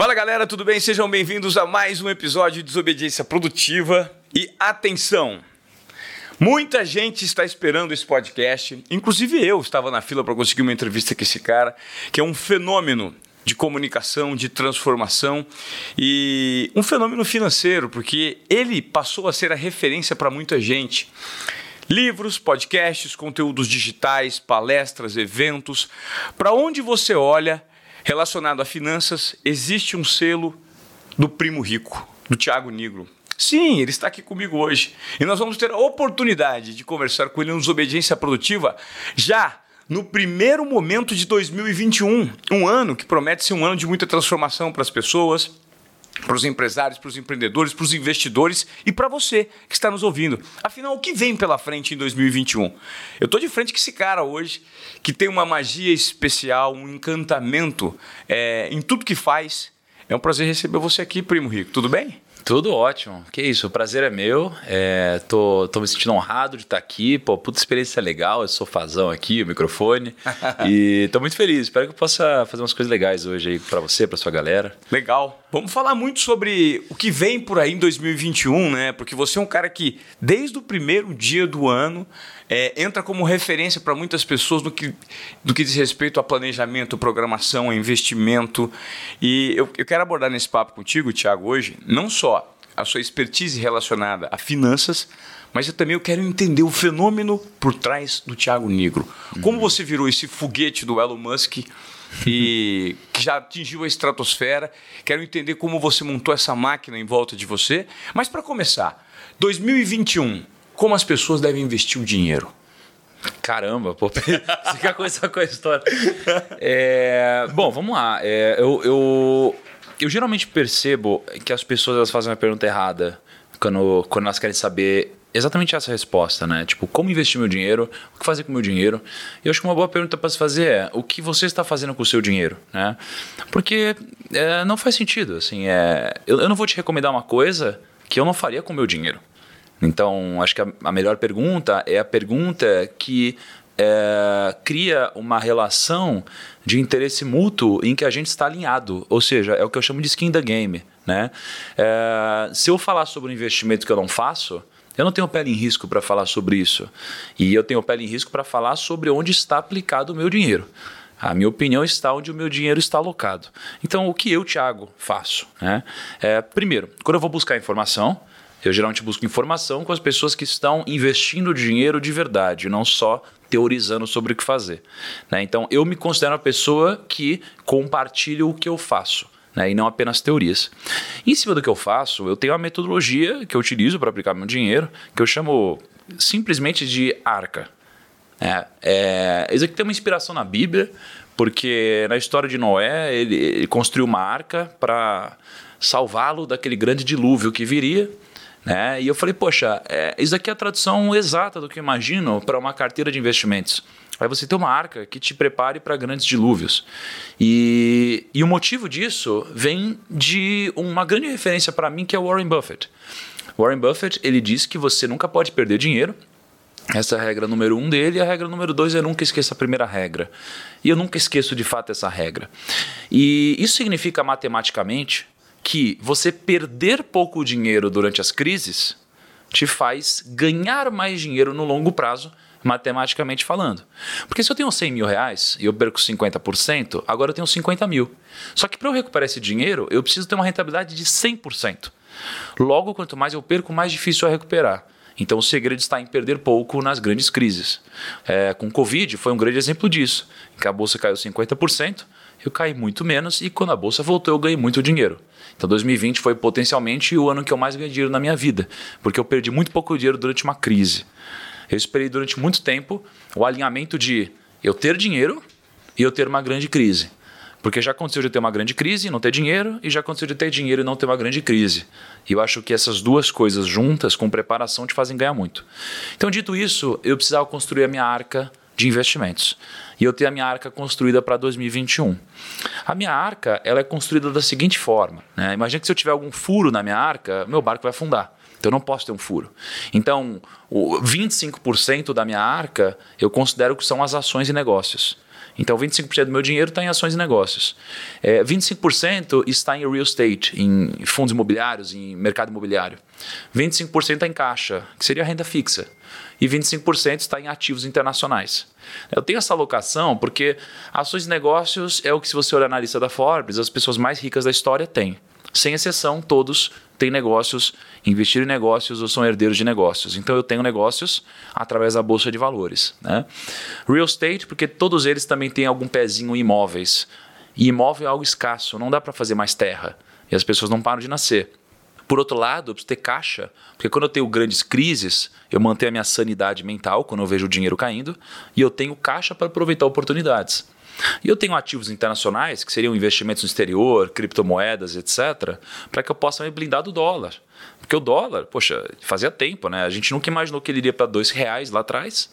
Fala galera, tudo bem? Sejam bem-vindos a mais um episódio de Desobediência Produtiva. E atenção! Muita gente está esperando esse podcast, inclusive eu estava na fila para conseguir uma entrevista com esse cara, que é um fenômeno de comunicação, de transformação e um fenômeno financeiro, porque ele passou a ser a referência para muita gente. Livros, podcasts, conteúdos digitais, palestras, eventos. Para onde você olha, relacionado a finanças, existe um selo do primo rico, do Tiago Negro. Sim, ele está aqui comigo hoje. E nós vamos ter a oportunidade de conversar com ele nos Obediência Produtiva já no primeiro momento de 2021. Um ano que promete ser um ano de muita transformação para as pessoas, para os empresários, para os empreendedores, para os investidores e para você que está nos ouvindo. Afinal, o que vem pela frente em 2021? Eu estou de frente com esse cara hoje, que tem uma magia especial, um encantamento é, em tudo que faz. É um prazer receber você aqui, Primo Rico. Tudo bem? Tudo ótimo. Que isso, o prazer é meu. É, tô, tô me sentindo honrado de estar aqui. Pô, puta experiência legal. Eu sou fazão aqui, o microfone. e tô muito feliz. Espero que eu possa fazer umas coisas legais hoje aí para você, para sua galera. Legal. Vamos falar muito sobre o que vem por aí em 2021, né? Porque você é um cara que, desde o primeiro dia do ano, é, entra como referência para muitas pessoas no que, do que diz respeito a planejamento, programação, investimento. E eu, eu quero abordar nesse papo contigo, Thiago, hoje, não só a sua expertise relacionada a finanças, mas eu também eu quero entender o fenômeno por trás do Thiago Negro. Como uhum. você virou esse foguete do Elon Musk e que já atingiu a estratosfera? Quero entender como você montou essa máquina em volta de você. Mas para começar, 2021 como as pessoas devem investir o dinheiro? Caramba, pô, quer começar com a história. É, bom, vamos lá. É, eu, eu, eu geralmente percebo que as pessoas elas fazem uma pergunta errada quando, quando elas querem saber exatamente essa resposta, né? Tipo, como investir meu dinheiro, o que fazer com meu dinheiro. E eu acho que uma boa pergunta para se fazer é o que você está fazendo com o seu dinheiro, né? Porque é, não faz sentido, assim, é, eu, eu não vou te recomendar uma coisa que eu não faria com o meu dinheiro. Então, acho que a, a melhor pergunta é a pergunta que é, cria uma relação de interesse mútuo em que a gente está alinhado. Ou seja, é o que eu chamo de skin the game. Né? É, se eu falar sobre um investimento que eu não faço, eu não tenho pele em risco para falar sobre isso. E eu tenho pele em risco para falar sobre onde está aplicado o meu dinheiro. A minha opinião está onde o meu dinheiro está alocado. Então, o que eu, Thiago, faço? Né? É, primeiro, quando eu vou buscar informação, eu geralmente busco informação com as pessoas que estão investindo dinheiro de verdade, não só teorizando sobre o que fazer. Né? Então, eu me considero uma pessoa que compartilha o que eu faço. Né? E não apenas teorias. Em cima do que eu faço, eu tenho uma metodologia que eu utilizo para aplicar meu dinheiro, que eu chamo simplesmente de arca. É, é, isso aqui tem uma inspiração na Bíblia, porque na história de Noé, ele, ele construiu uma arca para salvá-lo daquele grande dilúvio que viria. Né? E eu falei, poxa, é, isso aqui é a tradução exata do que eu imagino para uma carteira de investimentos. Aí você tem uma arca que te prepare para grandes dilúvios. E, e o motivo disso vem de uma grande referência para mim, que é Warren Buffett. Warren Buffett ele diz que você nunca pode perder dinheiro. Essa é a regra número um dele. E a regra número dois é nunca esqueça a primeira regra. E eu nunca esqueço de fato essa regra. E isso significa matematicamente que você perder pouco dinheiro durante as crises te faz ganhar mais dinheiro no longo prazo, matematicamente falando. Porque se eu tenho 100 mil reais e eu perco 50%, agora eu tenho 50 mil. Só que para eu recuperar esse dinheiro, eu preciso ter uma rentabilidade de 100%. Logo, quanto mais eu perco, mais difícil é recuperar. Então, o segredo está em perder pouco nas grandes crises. É, com o Covid, foi um grande exemplo disso. Que a bolsa caiu 50%, eu caí muito menos, e quando a bolsa voltou, eu ganhei muito dinheiro. Então 2020 foi potencialmente o ano que eu mais ganhei dinheiro na minha vida, porque eu perdi muito pouco dinheiro durante uma crise. Eu esperei durante muito tempo o alinhamento de eu ter dinheiro e eu ter uma grande crise. Porque já aconteceu de ter uma grande crise e não ter dinheiro, e já aconteceu de ter dinheiro e não ter uma grande crise. E eu acho que essas duas coisas juntas, com preparação, te fazem ganhar muito. Então, dito isso, eu precisava construir a minha arca de investimentos. E eu tenho a minha arca construída para 2021. A minha arca ela é construída da seguinte forma. Né? Imagina que se eu tiver algum furo na minha arca, meu barco vai afundar. Então eu não posso ter um furo. Então, o 25% da minha arca eu considero que são as ações e negócios. Então, 25% do meu dinheiro está em ações e negócios. É, 25% está em real estate, em fundos imobiliários, em mercado imobiliário. 25% está em caixa, que seria renda fixa. E 25% está em ativos internacionais. Eu tenho essa alocação porque ações e negócios é o que, se você olhar na lista da Forbes, as pessoas mais ricas da história têm. Sem exceção, todos têm negócios, investiram em negócios ou são herdeiros de negócios. Então eu tenho negócios através da bolsa de valores. Né? Real estate, porque todos eles também têm algum pezinho em imóveis. E imóvel é algo escasso, não dá para fazer mais terra. E as pessoas não param de nascer. Por outro lado, eu preciso ter caixa, porque quando eu tenho grandes crises, eu mantenho a minha sanidade mental quando eu vejo o dinheiro caindo, e eu tenho caixa para aproveitar oportunidades. E eu tenho ativos internacionais, que seriam investimentos no exterior, criptomoedas, etc., para que eu possa me blindar do dólar. Porque o dólar, poxa, fazia tempo, né? A gente nunca imaginou que ele iria para dois reais lá atrás.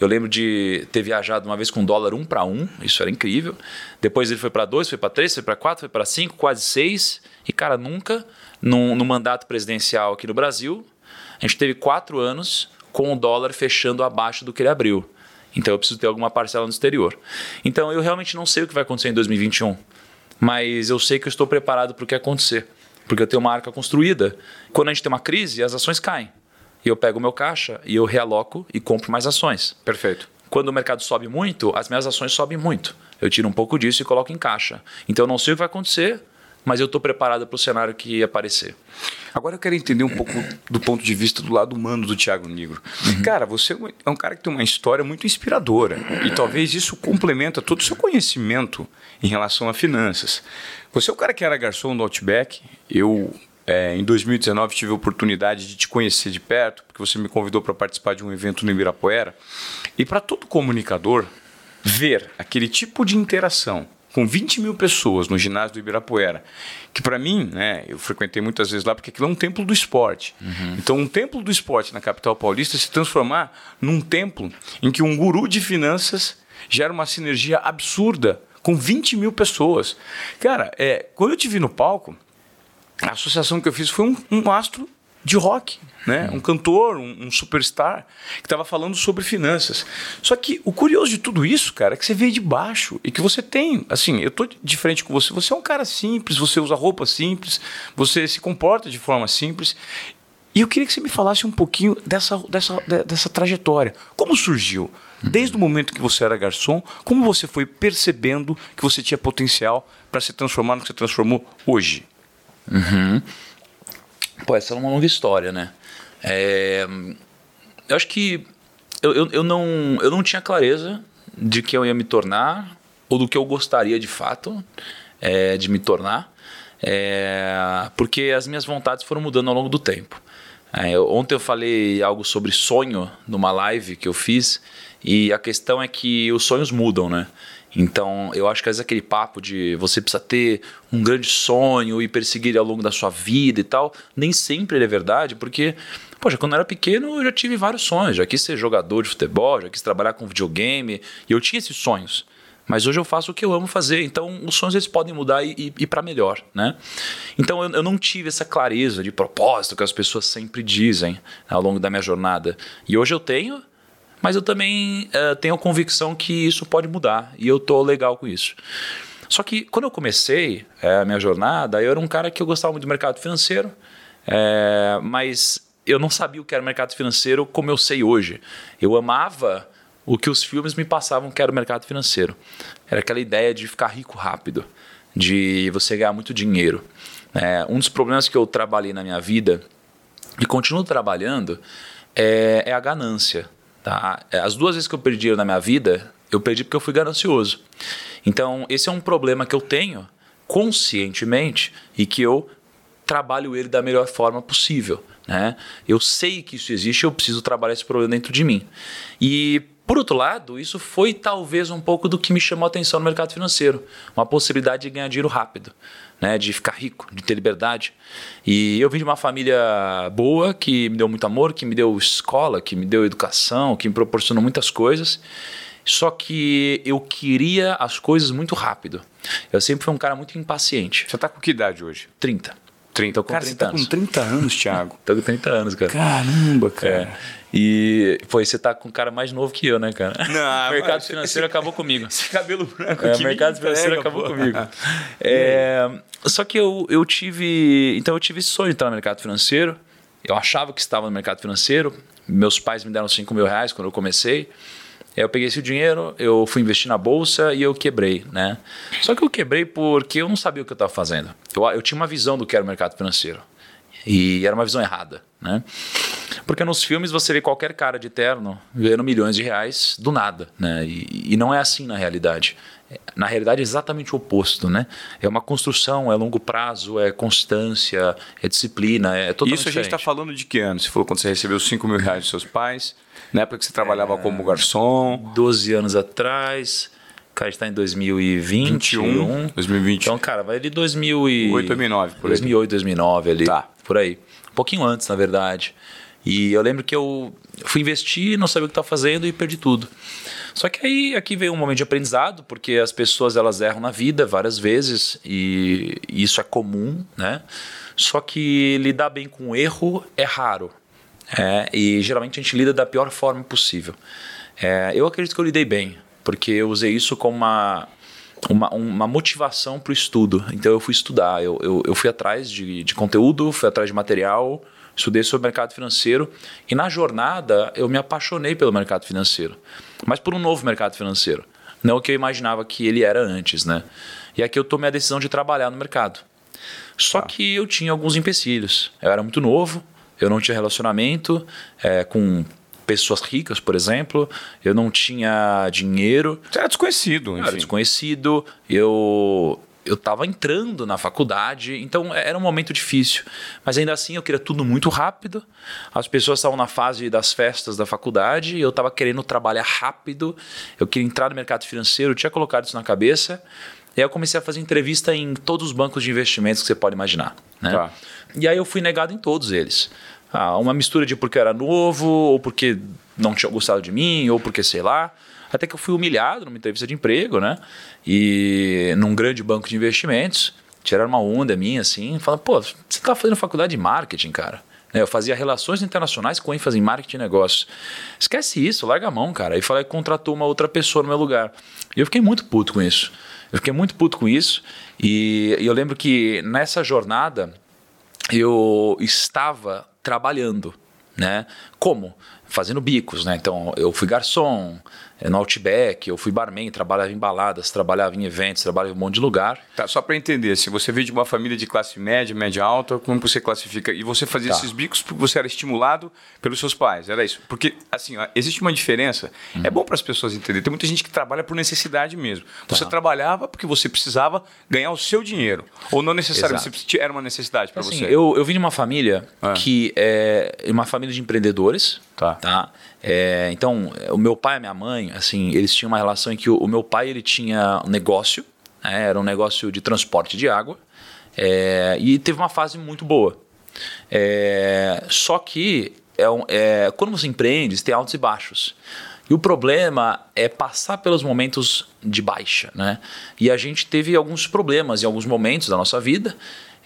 Eu lembro de ter viajado uma vez com dólar um para um, isso era incrível. Depois ele foi para dois, foi para três, foi para quatro, foi para cinco, quase seis. E, cara, nunca, no, no mandato presidencial aqui no Brasil, a gente teve quatro anos com o dólar fechando abaixo do que ele abriu. Então eu preciso ter alguma parcela no exterior. Então eu realmente não sei o que vai acontecer em 2021, mas eu sei que eu estou preparado para o que acontecer, porque eu tenho uma arca construída. Quando a gente tem uma crise, as ações caem. E eu pego o meu caixa e eu realoco e compro mais ações. Perfeito. Quando o mercado sobe muito, as minhas ações sobem muito. Eu tiro um pouco disso e coloco em caixa. Então eu não sei o que vai acontecer, mas eu estou preparado para o cenário que aparecer. Agora eu quero entender um pouco do ponto de vista do lado humano do Thiago Negro. Uhum. Cara, você é um cara que tem uma história muito inspiradora e talvez isso complementa todo o seu conhecimento em relação a finanças. Você é o cara que era garçom do Outback. Eu é, em 2019 tive a oportunidade de te conhecer de perto, porque você me convidou para participar de um evento no Ibirapuera. E para todo comunicador, ver aquele tipo de interação com 20 mil pessoas no ginásio do Ibirapuera, que para mim, né, eu frequentei muitas vezes lá porque aquilo é um templo do esporte. Uhum. Então, um templo do esporte na capital paulista se transformar num templo em que um guru de finanças gera uma sinergia absurda com 20 mil pessoas. Cara, é, quando eu te vi no palco, a associação que eu fiz foi um, um astro de rock, né? um cantor, um, um superstar, que estava falando sobre finanças. Só que o curioso de tudo isso, cara, é que você veio de baixo e que você tem, assim, eu tô de frente com você, você é um cara simples, você usa roupa simples, você se comporta de forma simples. E eu queria que você me falasse um pouquinho dessa, dessa, dessa trajetória. Como surgiu? Desde o momento que você era garçom, como você foi percebendo que você tinha potencial para se transformar no que você transformou hoje? Uhum. Pô, essa é uma longa história, né? É, eu acho que eu, eu, eu, não, eu não tinha clareza de que eu ia me tornar ou do que eu gostaria de fato é, de me tornar, é, porque as minhas vontades foram mudando ao longo do tempo. É, ontem eu falei algo sobre sonho numa live que eu fiz e a questão é que os sonhos mudam, né? Então, eu acho que às vezes aquele papo de você precisa ter um grande sonho e perseguir ele ao longo da sua vida e tal, nem sempre ele é verdade, porque, poxa, quando eu era pequeno eu já tive vários sonhos, já quis ser jogador de futebol, já quis trabalhar com videogame, e eu tinha esses sonhos. Mas hoje eu faço o que eu amo fazer, então os sonhos eles podem mudar e, e, e para melhor, né? Então eu, eu, não tive essa clareza de propósito que as pessoas sempre dizem ao longo da minha jornada. E hoje eu tenho, mas eu também uh, tenho a convicção que isso pode mudar e eu tô legal com isso. Só que quando eu comecei é, a minha jornada, eu era um cara que eu gostava muito do mercado financeiro, é, mas eu não sabia o que era o mercado financeiro como eu sei hoje. Eu amava o que os filmes me passavam que era o mercado financeiro. Era aquela ideia de ficar rico rápido, de você ganhar muito dinheiro. É, um dos problemas que eu trabalhei na minha vida e continuo trabalhando é, é a ganância. Tá? É, as duas vezes que eu perdi na minha vida, eu perdi porque eu fui ganancioso. Então, esse é um problema que eu tenho conscientemente e que eu trabalho ele da melhor forma possível. Né? Eu sei que isso existe, eu preciso trabalhar esse problema dentro de mim. E por outro lado, isso foi talvez um pouco do que me chamou a atenção no mercado financeiro, uma possibilidade de ganhar dinheiro rápido né, de ficar rico, de ter liberdade. E eu vim de uma família boa, que me deu muito amor, que me deu escola, que me deu educação, que me proporcionou muitas coisas. Só que eu queria as coisas muito rápido. Eu sempre fui um cara muito impaciente. Você está com que idade hoje? 30. 30. Tô com cara, 30 você tá anos. com 30 anos, Thiago. Tô com 30 anos, cara. Caramba, cara. É. E, pô, você tá com um cara mais novo que eu, né, cara? Não, o mercado mas- financeiro acabou comigo. Esse cabelo branco É, o mercado financeiro acabou pô. comigo. É, só que eu, eu tive. Então eu tive esse sonho de entrar no mercado financeiro. Eu achava que estava no mercado financeiro. Meus pais me deram 5 mil reais quando eu comecei. Eu peguei esse dinheiro, eu fui investir na bolsa e eu quebrei, né? Só que eu quebrei porque eu não sabia o que eu estava fazendo. Eu, eu tinha uma visão do que era o mercado financeiro. E era uma visão errada, né? Porque nos filmes você vê qualquer cara de terno ganhando milhões de reais do nada, né? E, e não é assim na realidade. Na realidade é exatamente o oposto, né? É uma construção, é longo prazo, é constância, é disciplina, é totalmente Isso a gente está falando de que ano? Você falou quando você recebeu os 5 mil reais dos seus pais, na época que você trabalhava como garçom, 12 anos atrás, cara, a gente está em 2020, 21, 2020. Então, cara, vai de 2008, 8, 2009, por aí. 2008, 2009 ali. Tá. Por aí. Um pouquinho antes, na verdade. E eu lembro que eu fui investir, não sabia o que estava fazendo e perdi tudo. Só que aí aqui veio um momento de aprendizado, porque as pessoas elas erram na vida várias vezes e isso é comum, né? Só que lidar bem com o erro é raro. É, e geralmente a gente lida da pior forma possível. É, eu acredito que eu lidei bem, porque eu usei isso como uma, uma, uma motivação para o estudo. Então eu fui estudar, eu, eu, eu fui atrás de, de conteúdo, fui atrás de material, estudei sobre mercado financeiro e na jornada eu me apaixonei pelo mercado financeiro, mas por um novo mercado financeiro, não o que eu imaginava que ele era antes, né? E aqui eu tomei a decisão de trabalhar no mercado. Só que eu tinha alguns empecilhos. Eu era muito novo, eu não tinha relacionamento é, com pessoas ricas, por exemplo, eu não tinha dinheiro, Você era desconhecido, eu era enfim. desconhecido, eu eu estava entrando na faculdade, então era um momento difícil. Mas ainda assim eu queria tudo muito rápido. As pessoas estavam na fase das festas da faculdade, eu estava querendo trabalhar rápido, eu queria entrar no mercado financeiro, eu tinha colocado isso na cabeça. E aí eu comecei a fazer entrevista em todos os bancos de investimentos que você pode imaginar. Né? Tá. E aí eu fui negado em todos eles. Ah, uma mistura de porque eu era novo, ou porque não tinha gostado de mim, ou porque sei lá. Até que eu fui humilhado numa entrevista de emprego, né? E num grande banco de investimentos. Tiraram uma onda minha, assim, falando, pô, você tá fazendo faculdade de marketing, cara. Né, Eu fazia relações internacionais com ênfase em marketing e negócios. Esquece isso, larga a mão, cara. Aí falei que contratou uma outra pessoa no meu lugar. E eu fiquei muito puto com isso. Eu fiquei muito puto com isso. E, eu lembro que nessa jornada eu estava trabalhando, né? Como? Fazendo bicos, né? Então eu fui garçom no Outback, eu fui barman, trabalhava em baladas, trabalhava em eventos, trabalhava em um monte de lugar. Tá, só para entender, se você veio de uma família de classe média, média alta, como você classifica? E você fazia Tá. esses bicos porque você era estimulado pelos seus pais, era isso? Porque, assim, ó, existe uma diferença. Uhum. É bom para as pessoas entenderem. Tem muita gente que trabalha por necessidade mesmo. Tá. Você trabalhava porque você precisava ganhar o seu dinheiro. Ou não necessariamente, Exato. era uma necessidade para Assim, você. eu, eu vim de uma família Ah. que é uma família de empreendedores. Tá. É, então, o meu pai e minha mãe, assim, eles tinham uma relação em que o, o meu pai ele tinha um negócio, né, era um negócio de transporte de água, é, e teve uma fase muito boa. É, só que é um- é, quando você empreende, você tem altos e baixos. E o problema é passar pelos momentos de baixa, né? E a gente teve alguns problemas em alguns momentos da nossa vida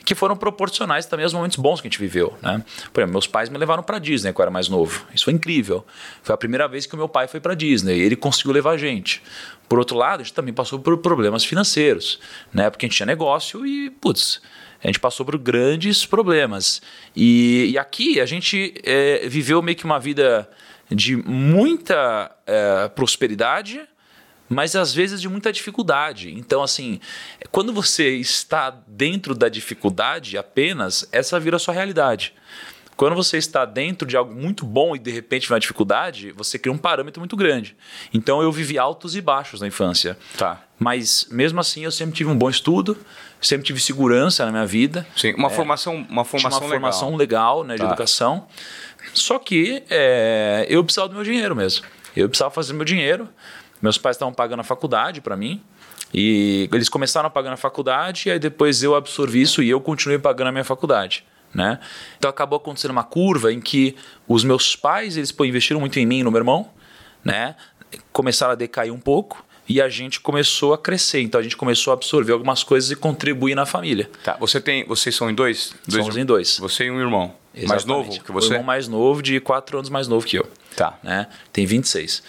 que foram proporcionais também aos momentos bons que a gente viveu, né? Por exemplo, meus pais me levaram para Disney quando eu era mais novo. Isso foi incrível. Foi a primeira vez que o meu pai foi para Disney. e Ele conseguiu levar a gente. Por outro lado, a gente também passou por problemas financeiros, né? Porque a gente tinha negócio e, putz, a gente passou por grandes problemas. E, e aqui a gente é, viveu meio que uma vida de muita é, prosperidade, mas às vezes de muita dificuldade. Então, assim, quando você está dentro da dificuldade apenas, essa vira a sua realidade. Quando você está dentro de algo muito bom e de repente vem uma dificuldade, você cria um parâmetro muito grande. Então eu vivi altos e baixos na infância. Tá. Mas mesmo assim eu sempre tive um bom estudo, sempre tive segurança na minha vida. Sim, uma formação, uma É. Formação uma legal. formação legal né, de Tá. educação. Só que é, eu precisava do meu dinheiro mesmo. Eu precisava fazer meu dinheiro. Meus pais estavam pagando a faculdade para mim. E eles começaram a pagar na faculdade, e aí depois eu absorvi isso e eu continuei pagando a minha faculdade. Né? Então acabou acontecendo uma curva em que os meus pais eles pô, investiram muito em mim e no meu irmão, né? começaram a decair um pouco. e a gente começou a crescer. Então a gente começou a absorver algumas coisas e contribuir na família. Tá, você tem, vocês são em dois? dois Somos em dois. Você e um irmão. Exatamente. Mais novo que você? O irmão mais novo, de quatro anos mais novo que eu. Tá. Né? Tem 26.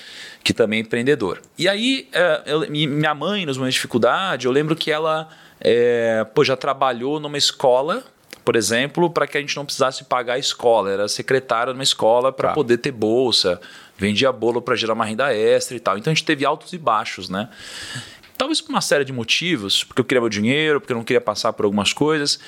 Que também é empreendedor. E aí, é, eu, minha mãe, nos momentos de dificuldade, eu lembro que ela é, pô, já trabalhou numa escola por exemplo, para que a gente não precisasse pagar a escola. Era secretária numa escola para Tá. poder ter bolsa, vendia bolo para gerar uma renda extra e tal. Então a gente teve altos e baixos, né? Talvez por uma série de motivos, porque eu queria meu dinheiro, porque eu não queria passar por algumas coisas.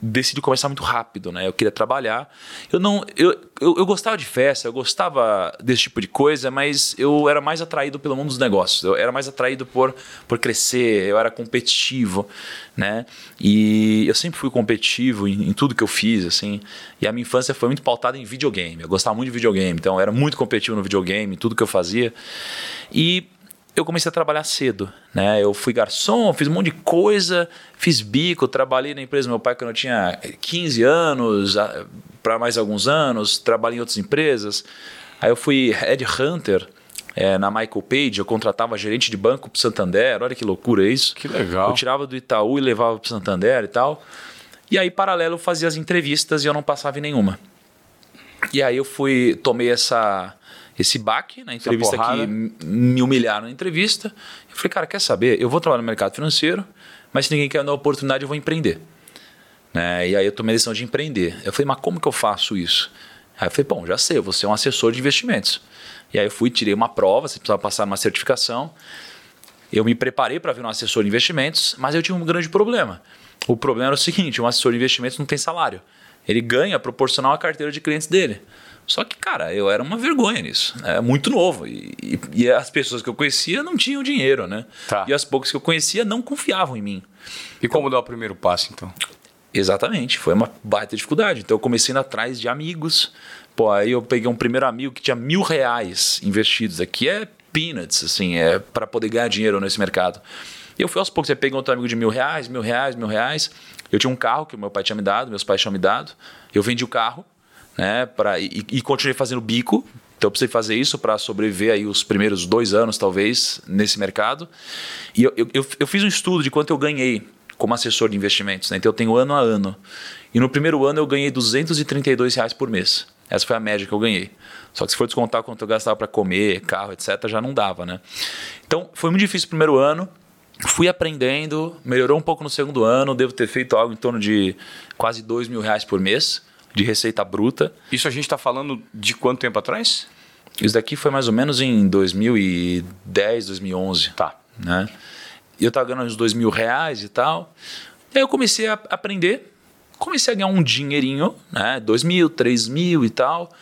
Decidi começar muito rápido, né? Eu queria trabalhar. Eu não, eu, eu, eu gostava de festa, eu gostava desse tipo de coisa, mas eu era mais atraído pelo mundo dos negócios. Eu era mais atraído por, por crescer, eu era competitivo, né? E eu sempre fui competitivo em, em tudo que eu fiz, assim. E a minha infância foi muito pautada em videogame. Eu gostava muito de videogame, então eu era muito competitivo no videogame, tudo que eu fazia. E eu comecei a trabalhar cedo, né? Eu fui garçom, fiz um monte de coisa, fiz bico, trabalhei na empresa do meu pai quando eu tinha 15 anos, para mais alguns anos, trabalhei em outras empresas. Aí eu fui headhunter é, na Michael Page, eu contratava gerente de banco para Santander, olha que loucura isso. Que legal. Eu tirava do Itaú e levava para Santander e tal. E aí, paralelo, eu fazia as entrevistas e eu não passava em nenhuma. E aí eu fui, tomei essa esse baque na entrevista porrada. que me humilharam na entrevista. Eu falei, cara, quer saber? Eu vou trabalhar no mercado financeiro, mas se ninguém quer me dar oportunidade, eu vou empreender. Né? E aí eu tomei a decisão de empreender. Eu falei, mas como que eu faço isso? Aí eu falei, bom, já sei, eu vou ser um assessor de investimentos. E aí eu fui, tirei uma prova, você precisava passar numa certificação. Eu me preparei para virar um assessor de investimentos, mas eu tinha um grande problema. O problema era o seguinte: um assessor de investimentos não tem salário. Ele ganha proporcional à carteira de clientes dele. Só que, cara, eu era uma vergonha nisso. É muito novo. E, e- e as pessoas que eu conhecia não tinham dinheiro, né? Tá. E as poucas que eu conhecia não confiavam em mim. E como dar o primeiro passo, então? Exatamente, foi uma baita dificuldade. Então eu comecei indo atrás de amigos. Pô, aí eu peguei um primeiro amigo que tinha mil reais investidos aqui, é peanuts, assim, é para poder ganhar dinheiro nesse mercado. E eu fui aos poucos, eu peguei outro amigo de mil reais, mil reais, mil reais. Eu tinha um carro que meu pai tinha me dado, meus pais tinham me dado. Eu vendi o carro, né, pra, e, e continuei fazendo bico. Então eu precisei fazer isso para sobreviver aí os primeiros dois anos, talvez, nesse mercado. E eu, eu, eu, fiz um estudo de quanto eu ganhei como assessor de investimentos. Né? Então eu tenho ano a ano. E no primeiro ano eu ganhei 232 reais por mês. Essa foi a média que eu ganhei. Só que se for descontar quanto eu gastava para comer, carro, etc., já não dava, né? Então foi muito difícil o primeiro ano. Fui aprendendo, melhorou um pouco no segundo ano. Devo ter feito algo em torno de quase 2 mil reais por mês de receita bruta. Isso a gente está falando de quanto tempo atrás? Isso daqui foi mais ou menos em 2010, 2011. Tá. Né? E eu estava ganhando uns dois mil reais e tal. E aí eu comecei a aprender, comecei a ganhar um dinheirinho, né? Dois mil, três mil e tal.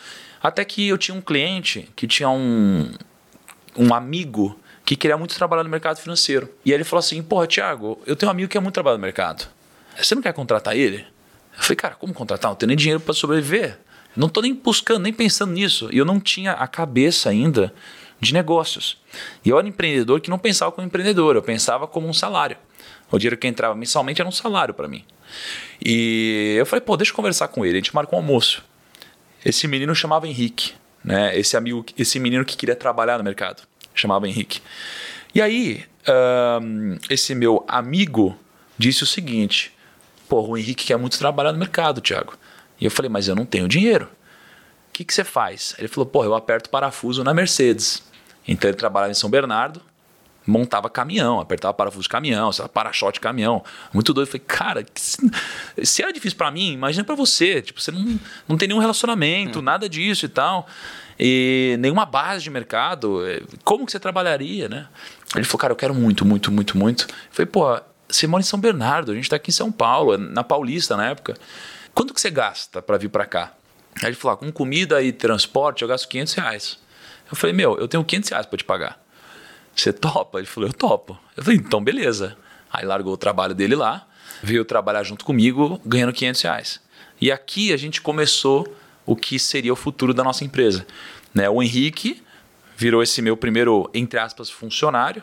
Até que eu tinha um cliente que tinha um, um amigo que queria muito trabalhar no mercado financeiro. E aí ele falou assim: Porra, Thiago, eu tenho um amigo que quer muito trabalhar no mercado. Você não quer contratar ele? Eu falei, cara, como contratar? Não tenho nem dinheiro para sobreviver. Não estou nem buscando, nem pensando nisso. E eu não tinha a cabeça ainda de negócios. E eu era empreendedor que não pensava como empreendedor, eu pensava como um salário. O dinheiro que entrava mensalmente era um salário para mim. E eu falei, pô, deixa eu conversar com ele. A gente marcou um almoço. Esse menino chamava Henrique, né? Esse amigo, esse menino que queria trabalhar no mercado, chamava Henrique. E aí, ahn, esse meu amigo disse o seguinte: Pô, o Henrique quer muito trabalhar no mercado, Thiago. E eu falei, mas eu não tenho dinheiro. O que, que você faz? Ele falou, pô, eu aperto parafuso na Mercedes. Então ele trabalhava em São Bernardo, montava caminhão, apertava parafuso de caminhão, para-choque de caminhão. Muito doido. Eu falei, cara, se, se era difícil para mim, imagina para você. Tipo, você não, não tem nenhum relacionamento, nada disso e tal. E nenhuma base de mercado. Como que você trabalharia, né? Ele falou, cara, eu quero muito, muito, muito, muito. Eu falei, pô, você mora em São Bernardo, a gente tá aqui em São Paulo, na Paulista na época. Quanto que você gasta para vir para cá? Aí ele falou, ah, com comida e transporte eu gasto 500 reais. Eu falei, meu, eu tenho 500 reais para te pagar. Você topa? Ele falou, eu topo. Eu falei, então beleza. Aí largou o trabalho dele lá, veio trabalhar junto comigo, ganhando 500 reais. E aqui a gente começou o que seria o futuro da nossa empresa. Né? O Henrique virou esse meu primeiro, entre aspas, funcionário.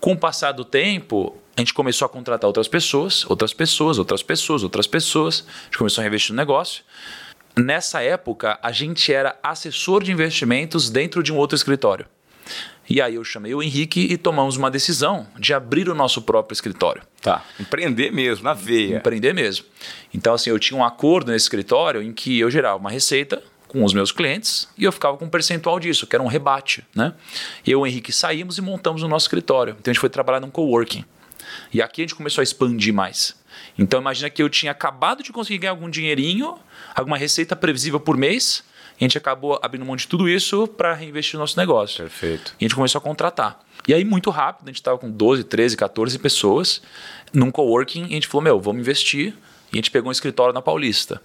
Com o passar do tempo, a gente começou a contratar outras pessoas, outras pessoas, outras pessoas, outras pessoas. A gente começou a investir no negócio. Nessa época, a gente era assessor de investimentos dentro de um outro escritório. E aí eu chamei o Henrique e tomamos uma decisão de abrir o nosso próprio escritório. Tá. Empreender mesmo, na veia. Empreender mesmo. Então, assim, eu tinha um acordo nesse escritório em que eu gerava uma receita com os meus clientes e eu ficava com um percentual disso, que era um rebate, né? Eu e o Henrique saímos e montamos o nosso escritório. Então a gente foi trabalhar num coworking. E aqui a gente começou a expandir mais. Então imagina que eu tinha acabado de conseguir ganhar algum dinheirinho, alguma receita previsível por mês, e a gente acabou abrindo mão de tudo isso para reinvestir no nosso negócio. Perfeito. E a gente começou a contratar. E aí, muito rápido, a gente estava com 12, 13, 14 pessoas num coworking e a gente falou: Meu, vamos investir. E a gente pegou um escritório na Paulista.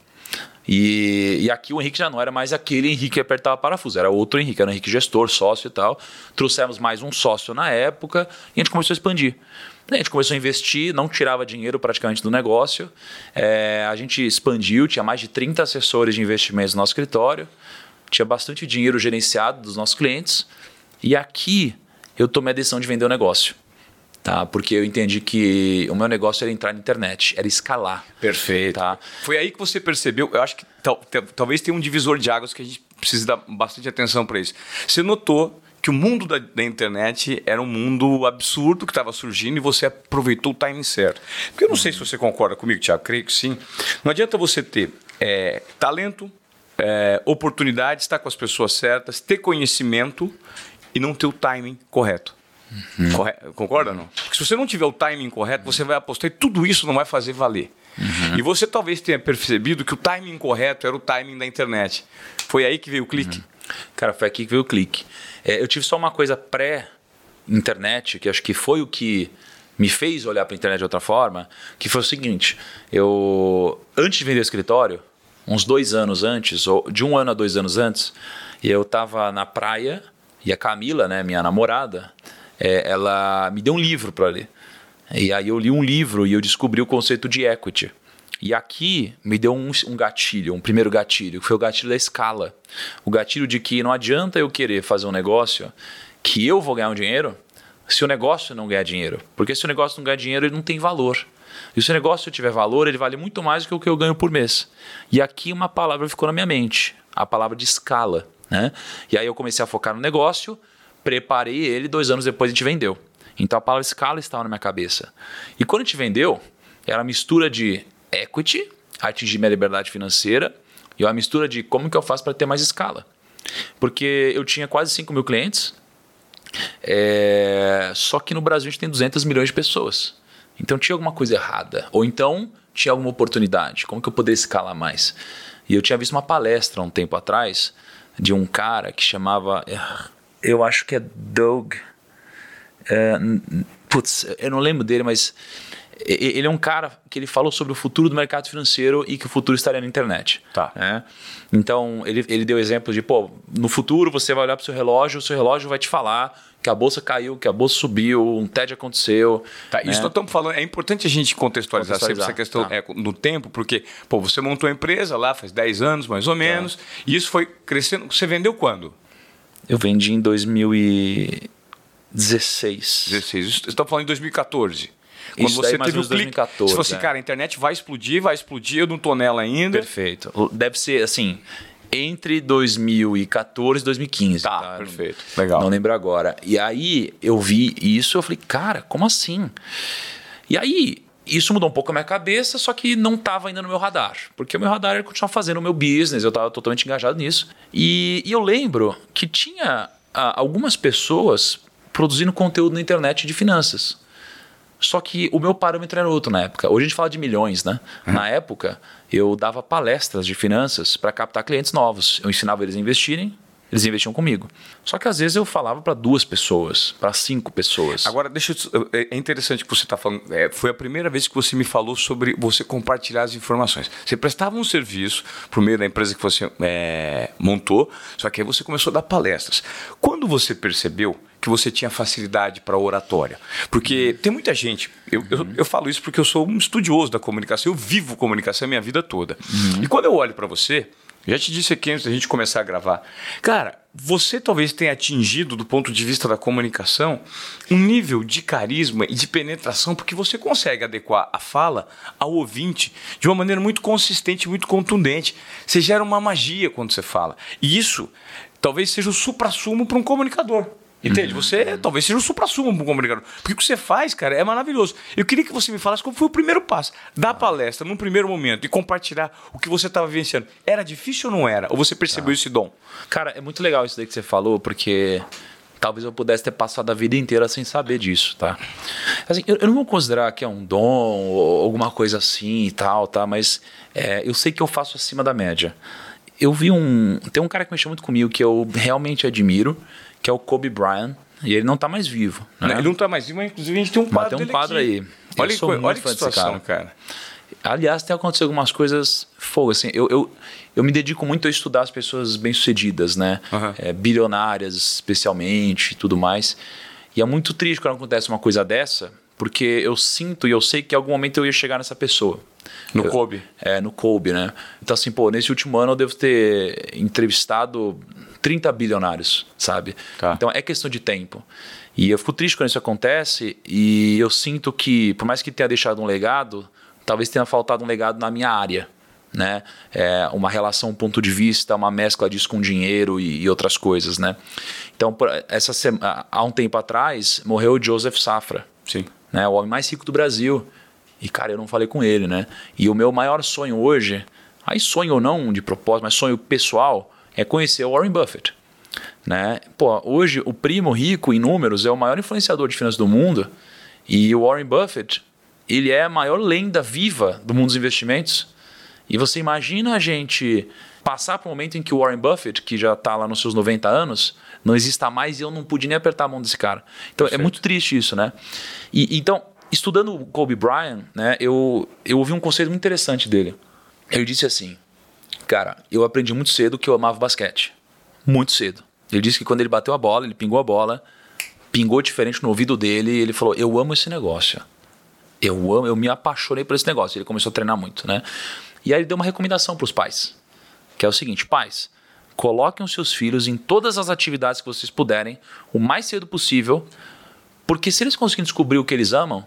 E, e aqui o Henrique já não era mais aquele Henrique que apertava parafuso, era outro Henrique, era o Henrique gestor, sócio e tal. Trouxemos mais um sócio na época e a gente começou a expandir. A gente começou a investir, não tirava dinheiro praticamente do negócio. É, a gente expandiu, tinha mais de 30 assessores de investimentos no nosso escritório, tinha bastante dinheiro gerenciado dos nossos clientes. E aqui eu tomei a decisão de vender o negócio tá? Porque eu entendi que o meu negócio era entrar na internet, era escalar. Perfeito. Tá? Foi aí que você percebeu, eu acho que tal, talvez tenha um divisor de águas que a gente precisa dar bastante atenção para isso. Você notou que o mundo da, da, internet era um mundo absurdo que estava surgindo e você aproveitou o timing certo. Porque eu não sei se você concorda comigo, Tiago, creio que sim. Não adianta você ter é, talento, é, oportunidade, estar com as pessoas certas, ter conhecimento e não ter o timing correto. Uhum. Corre... Concorda ou não? Porque se você não tiver o timing correto, você vai apostar e tudo isso não vai fazer valer. Uhum. E você talvez tenha percebido que o timing correto era o timing da internet. Foi aí que veio o clique? Uhum. Cara, foi aqui que veio o clique. É, eu tive só uma coisa pré-internet, que acho que foi o que me fez olhar para a internet de outra forma, que foi o seguinte: eu antes de vender o escritório, uns dois anos antes, ou de um ano a dois anos antes, eu estava na praia e a Camila, né, minha namorada, é, ela me deu um livro para ler. E aí eu li um livro e eu descobri o conceito de equity. E aqui me deu um, um, gatilho, um primeiro gatilho, que foi o gatilho da escala. O gatilho de que não adianta eu querer fazer um negócio que eu vou ganhar um dinheiro se o negócio não ganhar dinheiro. Porque se o negócio não ganhar dinheiro, ele não tem valor. E se o negócio tiver valor, ele vale muito mais do que o que eu ganho por mês. E aqui uma palavra ficou na minha mente, a palavra de escala. Né? E aí eu comecei a focar no negócio, preparei ele, dois anos depois a gente vendeu. Então a palavra escala estava na minha cabeça. E quando a gente vendeu, era uma mistura de equity, atingir minha liberdade financeira, e uma mistura de como que eu faço para ter mais escala. Porque eu tinha quase 5 mil clientes, é... só que no Brasil a gente tem 200 milhões de pessoas. Então tinha alguma coisa errada. Ou então tinha alguma oportunidade. Como que eu poderia escalar mais? E eu tinha visto uma palestra um tempo atrás de um cara que chamava eu acho que é Doug. É, putz, eu não lembro dele, mas ele é um cara que ele falou sobre o futuro do mercado financeiro e que o futuro estaria na internet. Tá. Né? Então, ele, ele deu exemplo de, pô, no futuro você vai olhar para o seu relógio, o seu relógio vai te falar que a bolsa caiu, que a bolsa subiu, um TED aconteceu. Tá, né? Isso nós estamos falando, é importante a gente contextualizar, contextualizar. sempre essa questão tá. é, no tempo, porque, pô, você montou a empresa lá faz 10 anos, mais ou menos, tá. e isso foi crescendo. Você vendeu quando? Eu vendi em 2016. 16. Você está falando em 2014. Quando Isso você teve o clique, 2014, se fosse, cara, a internet vai explodir, vai explodir, eu não tô nela ainda. Perfeito. Deve ser assim, entre 2014 e 2015. Tá, tá? perfeito. Legal. Não lembro agora. E aí eu vi isso, eu falei, cara, como assim? E aí isso mudou um pouco a minha cabeça, só que não estava ainda no meu radar. Porque o meu radar era continuar fazendo o meu business, eu estava totalmente engajado nisso. E, e, eu lembro que tinha ah, algumas pessoas produzindo conteúdo na internet de finanças. Só que o meu parâmetro era outro na época. Hoje a gente fala de milhões, né? Uhum. Na época, eu dava palestras de finanças para captar clientes novos. Eu ensinava eles a investirem eles investiam comigo. Só que às vezes eu falava para duas pessoas, para cinco pessoas. Agora, deixa eu, é, é interessante que você está falando. É, foi a primeira vez que você me falou sobre você compartilhar as informações. Você prestava um serviço por meio da empresa que você é, montou, só que aí você começou a dar palestras. Quando você percebeu que você tinha facilidade para oratória. Porque tem muita gente, eu, eu, eu, falo isso porque eu sou um estudioso da comunicação, eu vivo comunicação a minha vida toda. Uhum. E quando eu olho para você, já te disse aqui antes da gente começar a gravar. Cara, você talvez tenha atingido, do ponto de vista da comunicação, um nível de carisma e de penetração, porque você consegue adequar a fala ao ouvinte de uma maneira muito consistente, muito contundente. Você gera uma magia quando você fala. E isso talvez seja o supra-sumo para um comunicador. Entende? Você talvez seja o supra-sumo um comunicador. Porque o que você faz, cara, é maravilhoso. Eu queria que você me falasse qual foi o primeiro passo da palestra, num primeiro momento, e compartilhar o que você estava vivenciando. Era difícil ou não era? Ou você percebeu esse dom? Cara, é muito legal isso daí que você falou, porque talvez eu pudesse ter passado a vida inteira sem saber disso, tá? Assim, eu, eu não vou considerar que é um dom ou alguma coisa assim e tal, tá? Mas é, eu sei que eu faço acima da média. Eu vi um. Tem um cara que mexeu muito comigo que eu realmente admiro, que é o Kobe Bryant. E ele não tá mais vivo. Né? Ele não tá mais vivo, mas inclusive a gente tem um Mas quadro tem um quadro aqui. aí. Eu Olha, sou que- muito olha que fã desse situação, cara. cara. Aliás, tem acontecido algumas coisas fogo, assim. Eu, eu, eu me dedico muito a estudar as pessoas bem-sucedidas, né? Aham. É, bilionárias, especialmente, e tudo mais. E é muito triste quando acontece uma coisa dessa, porque eu sinto e eu sei que em algum momento eu ia chegar nessa pessoa. No Eu- Kobe. É, no Kobe, né? Então, assim, pô, nesse último ano eu devo ter entrevistado 30 bilionários, sabe? Tá. Então é questão de tempo. E eu fico triste quando isso acontece e eu sinto que, por mais que tenha deixado um legado, talvez tenha faltado um legado na minha área. Né? É, uma relação, um ponto de vista, uma mescla disso com dinheiro e, e outras coisas, né? Então, essa sema- há um tempo atrás, morreu o Joseph Safra Sim. né? O homem mais rico do Brasil. E, cara, eu não falei com ele, né? E o meu maior sonho hoje, aí sonho ou não de propósito, mas sonho pessoal, é conhecer o Warren Buffett. Né? Pô, hoje o primo rico em números é o maior influenciador de finanças do mundo. E o Warren Buffett, ele é a maior lenda viva do mundo dos investimentos. E você imagina a gente passar por um momento em que o Warren Buffett, que já está lá nos seus 90 anos, não exista mais e eu não pude nem apertar a mão desse cara. Então é muito triste isso, né? E, então, estudando o Kobe Bryant, né, eu, eu ouvi um conceito muito interessante dele. Ele disse assim: Cara, eu aprendi muito cedo que eu amava basquete. Muito cedo. Ele disse que quando ele bateu a bola, ele pingou a bola, pingou diferente no ouvido dele e ele falou: Eu amo esse negócio. Eu amo, eu me apaixonei por esse negócio. Ele começou a treinar muito, né? E aí ele deu uma recomendação para os pais, que é o seguinte: pais, coloquem os seus filhos em todas as atividades que vocês puderem, o mais cedo possível, porque se eles conseguirem descobrir o que eles amam,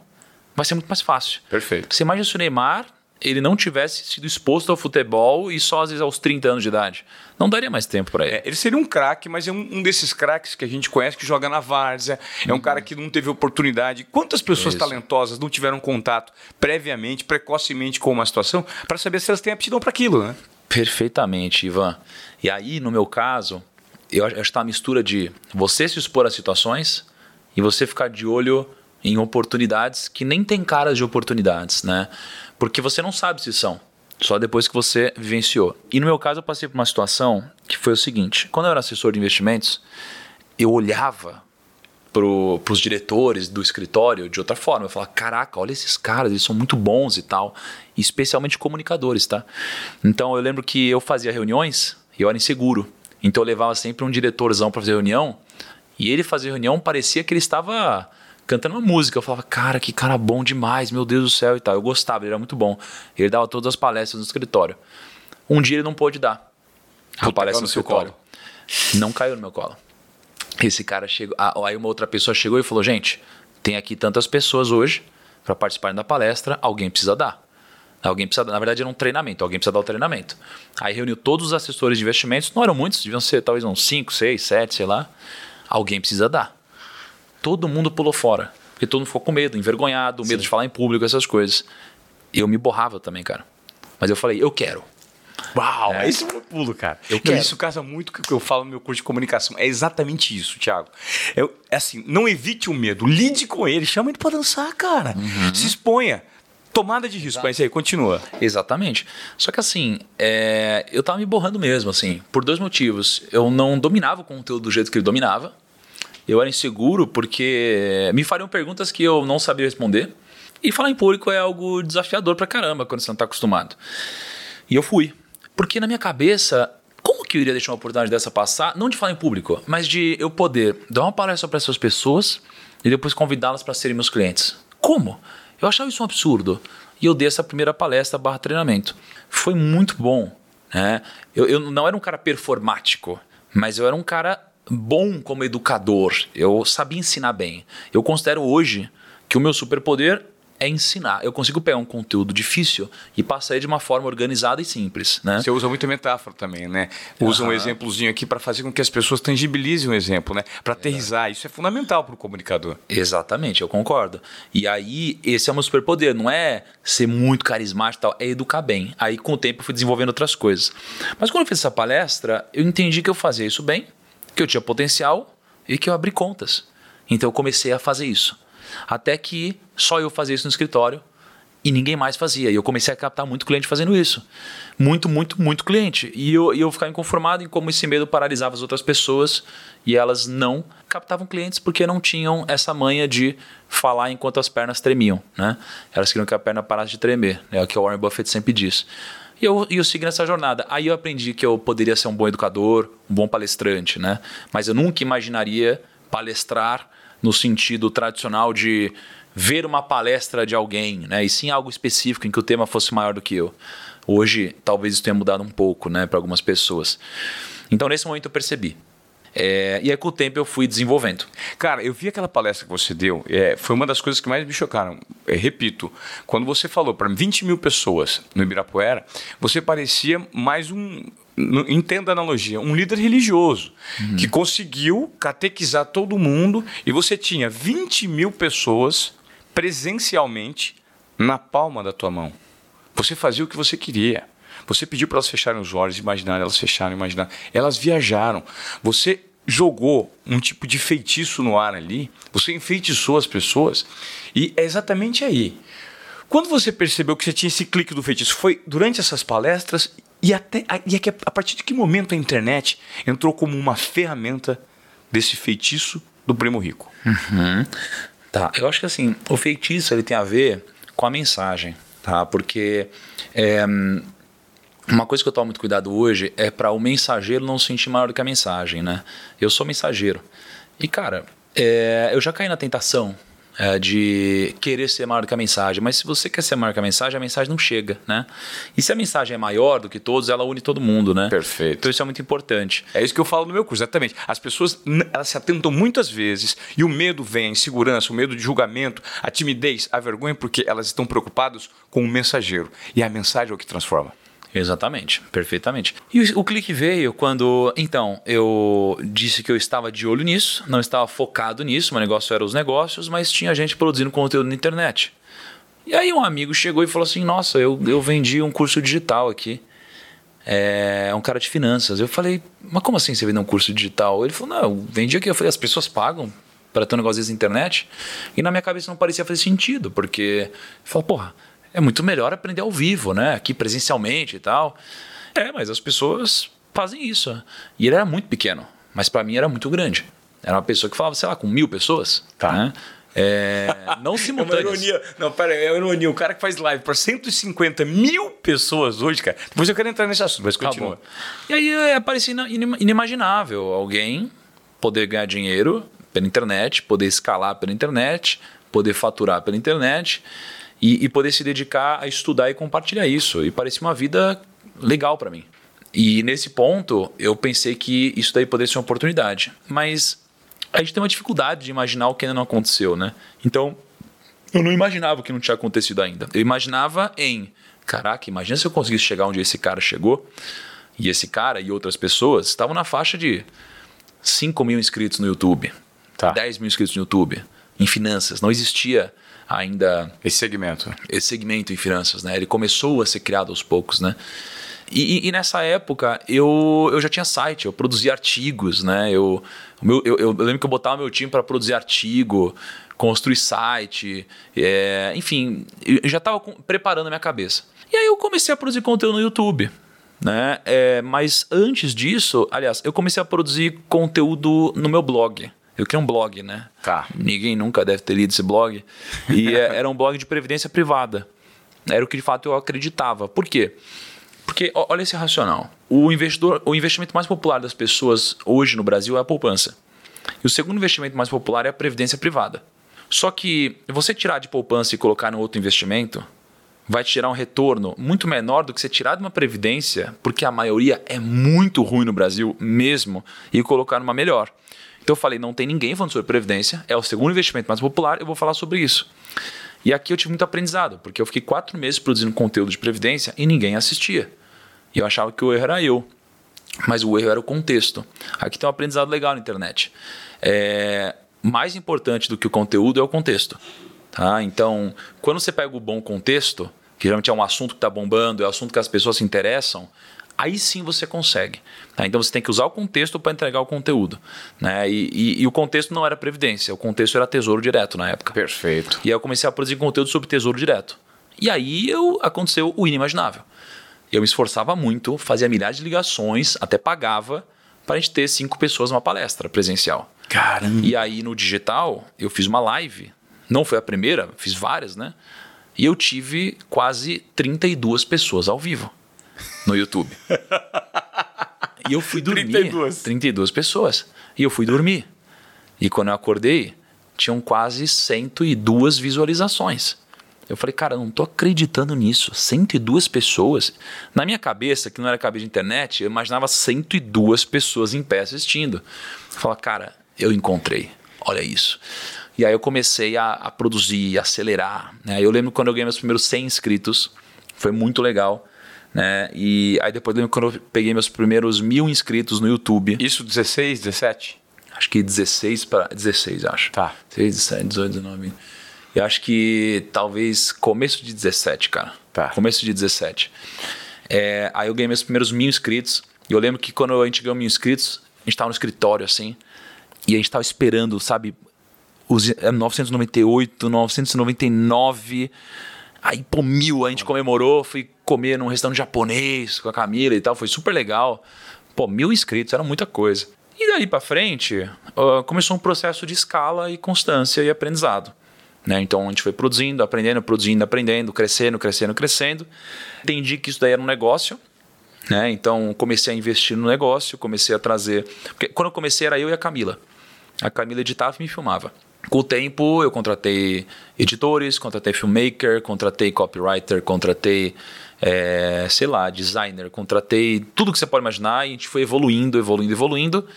vai ser muito mais fácil. Perfeito. Você imagina se o Neymar ele não tivesse sido exposto ao futebol e só às vezes aos 30 anos de idade. Não daria mais tempo para ele. É, ele seria um craque, mas é um, um desses craques que a gente conhece que joga na várzea. É um cara que não teve oportunidade. Quantas pessoas Isso. talentosas não tiveram contato previamente, precocemente com uma situação, para saber se elas têm aptidão para aquilo, né? Perfeitamente, Ivan. E aí, no meu caso, eu acho que tá uma mistura de você se expor a situações e você ficar de olho em oportunidades que nem tem caras de oportunidades, né? Porque você não sabe se são, só depois que você vivenciou. E no meu caso, eu passei por uma situação que foi o seguinte: quando eu era assessor de investimentos, eu olhava para os diretores do escritório de outra forma. Eu falava, caraca, olha esses caras, eles são muito bons e tal. Especialmente comunicadores, tá? Então eu lembro que eu fazia reuniões e eu era inseguro. Então eu levava sempre um diretorzão para fazer reunião e ele fazia reunião, parecia que ele estava cantando uma música. Eu falava, cara, que cara bom demais, meu Deus do céu e tal. Eu gostava, ele era muito bom. Ele dava todas as palestras no escritório. Um dia ele não pôde dar a palestra no seu escritório. Não caiu no meu colo. Esse cara chegou. Aí uma outra pessoa chegou e falou: gente, tem aqui tantas pessoas hoje para participarem da palestra, alguém precisa dar. Alguém precisa dar. Na verdade, era um treinamento, alguém precisa dar o treinamento. Aí reuniu todos os assessores de investimentos, não eram muitos, deviam ser talvez uns 5, 6, 7, sei lá. Alguém precisa dar. Todo mundo pulou fora. Porque todo mundo ficou com medo, envergonhado, medo de falar em público, essas coisas. Eu me borrava também, cara. Mas eu falei, eu quero. Uau, é. esse é o meu pulo, cara. Eu quero. Isso casa muito com o que eu falo no meu curso de comunicação. É exatamente isso, Thiago. Eu, é assim, não evite o medo, lide com ele, chama ele pra dançar, cara. Uhum. Se exponha. Tomada de risco. Mas aí, continua. Exatamente. Só que assim, é, eu tava me borrando mesmo, assim, por dois motivos. Eu não dominava o conteúdo do jeito que ele dominava. Eu era inseguro porque me fariam perguntas que eu não sabia responder. E falar em público é algo desafiador pra caramba quando você não tá acostumado. E eu fui. Porque na minha cabeça, como que eu iria deixar uma oportunidade dessa passar? Não de falar em público, mas de eu poder dar uma palestra para essas pessoas e depois convidá-las para serem meus clientes. Como? Eu achava isso um absurdo. E eu dei essa primeira palestra barra treinamento. Foi muito bom. Né? Eu, eu não era um cara performático, mas eu era um cara bom como educador. Eu sabia ensinar bem. Eu considero hoje que o meu superpoder é ensinar. Eu consigo pegar um conteúdo difícil e passar ele de uma forma organizada e simples, né? Você usa muito metáfora também, né? Usa uhum. um exemplozinho aqui para fazer com que as pessoas tangibilizem o exemplo, né? Para aterrizar. Isso é fundamental para o comunicador. Exatamente, eu concordo. E aí, esse é o meu superpoder. Não é ser muito carismático e tal, é educar bem. Aí, com o tempo, eu fui desenvolvendo outras coisas. Mas quando eu fiz essa palestra, eu entendi que eu fazia isso bem, que eu tinha potencial e que eu abri contas. Então, eu comecei a fazer isso. Até que só eu fazia isso no escritório e ninguém mais fazia. E eu comecei a captar muito cliente fazendo isso. Muito, muito, muito cliente. E eu, eu ficava inconformado em como esse medo paralisava as outras pessoas e elas não captavam clientes porque não tinham essa manha de falar enquanto as pernas tremiam. Né? Elas queriam que a perna parasse de tremer, é o que o Warren Buffett sempre diz. E eu, eu segui nessa jornada. Aí eu aprendi que eu poderia ser um bom educador, um bom palestrante, né? Mas eu nunca imaginaria palestrar no sentido tradicional de ver uma palestra de alguém, né? E sim algo específico em que o tema fosse maior do que eu. Hoje, talvez isso tenha mudado um pouco, né, para algumas pessoas. Então, nesse momento, eu percebi. É, e aí, com o tempo, eu fui desenvolvendo. Cara, eu vi aquela palestra que você deu, é, foi uma das coisas que mais me chocaram. É, repito, quando você falou para 20 mil pessoas no Ibirapuera, você parecia mais um entenda a analogia, um líder religioso uhum. que conseguiu catequizar todo mundo e você tinha 20 mil pessoas presencialmente na palma da tua mão. Você fazia o que você queria. Você pediu para elas fecharem os olhos, imaginar, elas fecharam, imaginar. Elas viajaram. Você jogou um tipo de feitiço no ar ali, você enfeitiçou as pessoas e é exatamente aí. Quando você percebeu que você tinha esse clique do feitiço, foi durante essas palestras e, até, e é a partir de que momento a internet entrou como uma ferramenta desse feitiço do primo rico? Uhum. Tá, eu acho que assim, o feitiço ele tem a ver com a mensagem, tá? Porque é, uma coisa que eu tomo muito cuidado hoje é para o mensageiro não se sentir maior do que a mensagem, né? Eu sou mensageiro. E cara, é, eu já caí na tentação é, de querer ser maior do que a mensagem. Mas se você quer ser maior que a mensagem, a mensagem não chega, né? E se a mensagem é maior do que todos, ela une todo mundo, né? Perfeito. Então isso é muito importante. É isso que eu falo no meu curso, exatamente. As pessoas elas se atentam muitas vezes e o medo vem, a insegurança, o medo de julgamento, a timidez, a vergonha, porque elas estão preocupadas com o mensageiro. E a mensagem é o que transforma. Exatamente, perfeitamente. E o, o, clique veio quando, então, eu disse que eu estava de olho nisso, não estava focado nisso, meu negócio era os negócios, mas tinha gente produzindo conteúdo na internet. E aí um amigo chegou e falou assim: Nossa, eu, eu vendi um curso digital aqui. É um cara de finanças. Eu falei, mas como assim você vendeu um curso digital? Ele falou, não, eu vendi aqui. Eu falei, as pessoas pagam para ter um negócio na internet? E na minha cabeça não parecia fazer sentido, porque eu falei, porra, é muito melhor aprender ao vivo, né? Aqui presencialmente e tal. É, mas as pessoas fazem isso. E ele era muito pequeno, mas para mim era muito grande. Era uma pessoa que falava, sei lá, com mil pessoas. Tá. Né? É, não simultâneas. É uma ironia. Não, pera aí, é uma ironia. O cara que faz live para 150 mil pessoas hoje, cara. Depois eu quero entrar nesse assunto, mas tá continua. Tá e aí é, parecia inimaginável alguém poder ganhar dinheiro pela internet, poder escalar pela internet, poder faturar pela internet e, e poder se dedicar a estudar e compartilhar isso. E parecia uma vida legal para mim. E nesse ponto, eu pensei que isso daí poderia ser uma oportunidade. Mas a gente tem uma dificuldade de imaginar o que ainda não aconteceu, né? Então, eu não imaginava o que não tinha acontecido ainda. Eu imaginava em, caraca, imagina se eu conseguisse chegar onde esse cara chegou. E esse cara e outras pessoas estavam na faixa de 5 mil inscritos no YouTube, tá. 10 mil inscritos no YouTube, em finanças. Não existia ainda esse segmento. Esse segmento em finanças, né? Ele começou a ser criado aos poucos, né? E, e, e, nessa época eu, eu já tinha site, eu produzia artigos, né? Eu, meu, eu, eu lembro que eu botava meu time para produzir artigo, construir site, é, enfim, eu já estava preparando a minha cabeça. E aí eu comecei a produzir conteúdo no YouTube. Né? É, mas antes disso, aliás, eu comecei a produzir conteúdo no meu blog. Eu criei um blog, né? Tá. Ninguém nunca deve ter lido esse blog. E é, era um blog de previdência privada. Era o que de fato eu acreditava. Por quê? Porque olha esse racional. O investidor, o investimento mais popular das pessoas hoje no Brasil é a poupança. E o segundo investimento mais popular é a previdência privada. Só que você tirar de poupança e colocar no outro investimento vai te tirar um retorno muito menor do que você tirar de uma previdência, porque a maioria é muito ruim no Brasil mesmo, e colocar numa melhor. Então eu falei, não tem ninguém falando sobre previdência, é o segundo investimento mais popular, eu vou falar sobre isso. E aqui eu tive muito aprendizado, porque eu fiquei quatro meses produzindo conteúdo de previdência e ninguém assistia. E eu achava que o erro era eu. Mas o erro era o contexto. Aqui tem um aprendizado legal na internet. É, mais importante do que o conteúdo é o contexto. Tá? Então, quando você pega o bom contexto, que geralmente é um assunto que está bombando, é um assunto que as pessoas se interessam, aí sim você consegue. Tá? Então você tem que usar o contexto para entregar o conteúdo. Né? E, e, e, o contexto não era previdência, o contexto era tesouro direto na época. Perfeito. E aí eu comecei a produzir conteúdo sobre tesouro direto. E aí eu, aconteceu o inimaginável. Eu me esforçava muito, fazia milhares de ligações, até pagava para a gente ter cinco pessoas numa palestra presencial. Caramba. E aí no digital, eu fiz uma live. Não foi a primeira, fiz várias, né? E eu tive quase 32 pessoas ao vivo no YouTube. e eu fui dormir. 32. 32 pessoas. E eu fui dormir. E quando eu acordei, tinham quase 102 visualizações. Eu falei, cara, eu não tô acreditando nisso. 102 pessoas. Na minha cabeça, que não era cabeça de internet, eu imaginava 102 pessoas em pé assistindo. Eu falei, cara, eu encontrei. Olha isso. E aí eu comecei a, a produzir, a acelerar. Né? Eu lembro quando eu ganhei meus primeiros 100 inscritos. Foi muito legal. Né? E aí depois lembro quando eu peguei meus primeiros mil inscritos no YouTube. Isso 16, 17? Acho que 16 para 16, acho. Tá. 16, 17, 18, 19. Eu acho que talvez começo de 17, cara. Tá. Começo de 17. É, aí eu ganhei meus primeiros mil inscritos. E eu lembro que quando a gente ganhou mil inscritos, a gente tava no escritório assim. E a gente tava esperando, sabe, os 998, 999. Aí, pô, mil, a gente comemorou, fui comer num restaurante japonês com a Camila e tal, foi super legal. Pô, mil inscritos, era muita coisa. E daí para frente, uh, começou um processo de escala e constância e aprendizado. Né? Então a gente foi produzindo, aprendendo, produzindo, aprendendo, crescendo, crescendo, crescendo. Entendi que isso daí era um negócio. Né? Então comecei a investir no negócio, comecei a trazer. Porque quando eu comecei era eu e a Camila. A Camila editava e me filmava. Com o tempo, eu contratei editores, contratei filmmaker, contratei copywriter, contratei, é, sei lá, designer, contratei tudo que você pode imaginar e a gente foi evoluindo, evoluindo, evoluindo.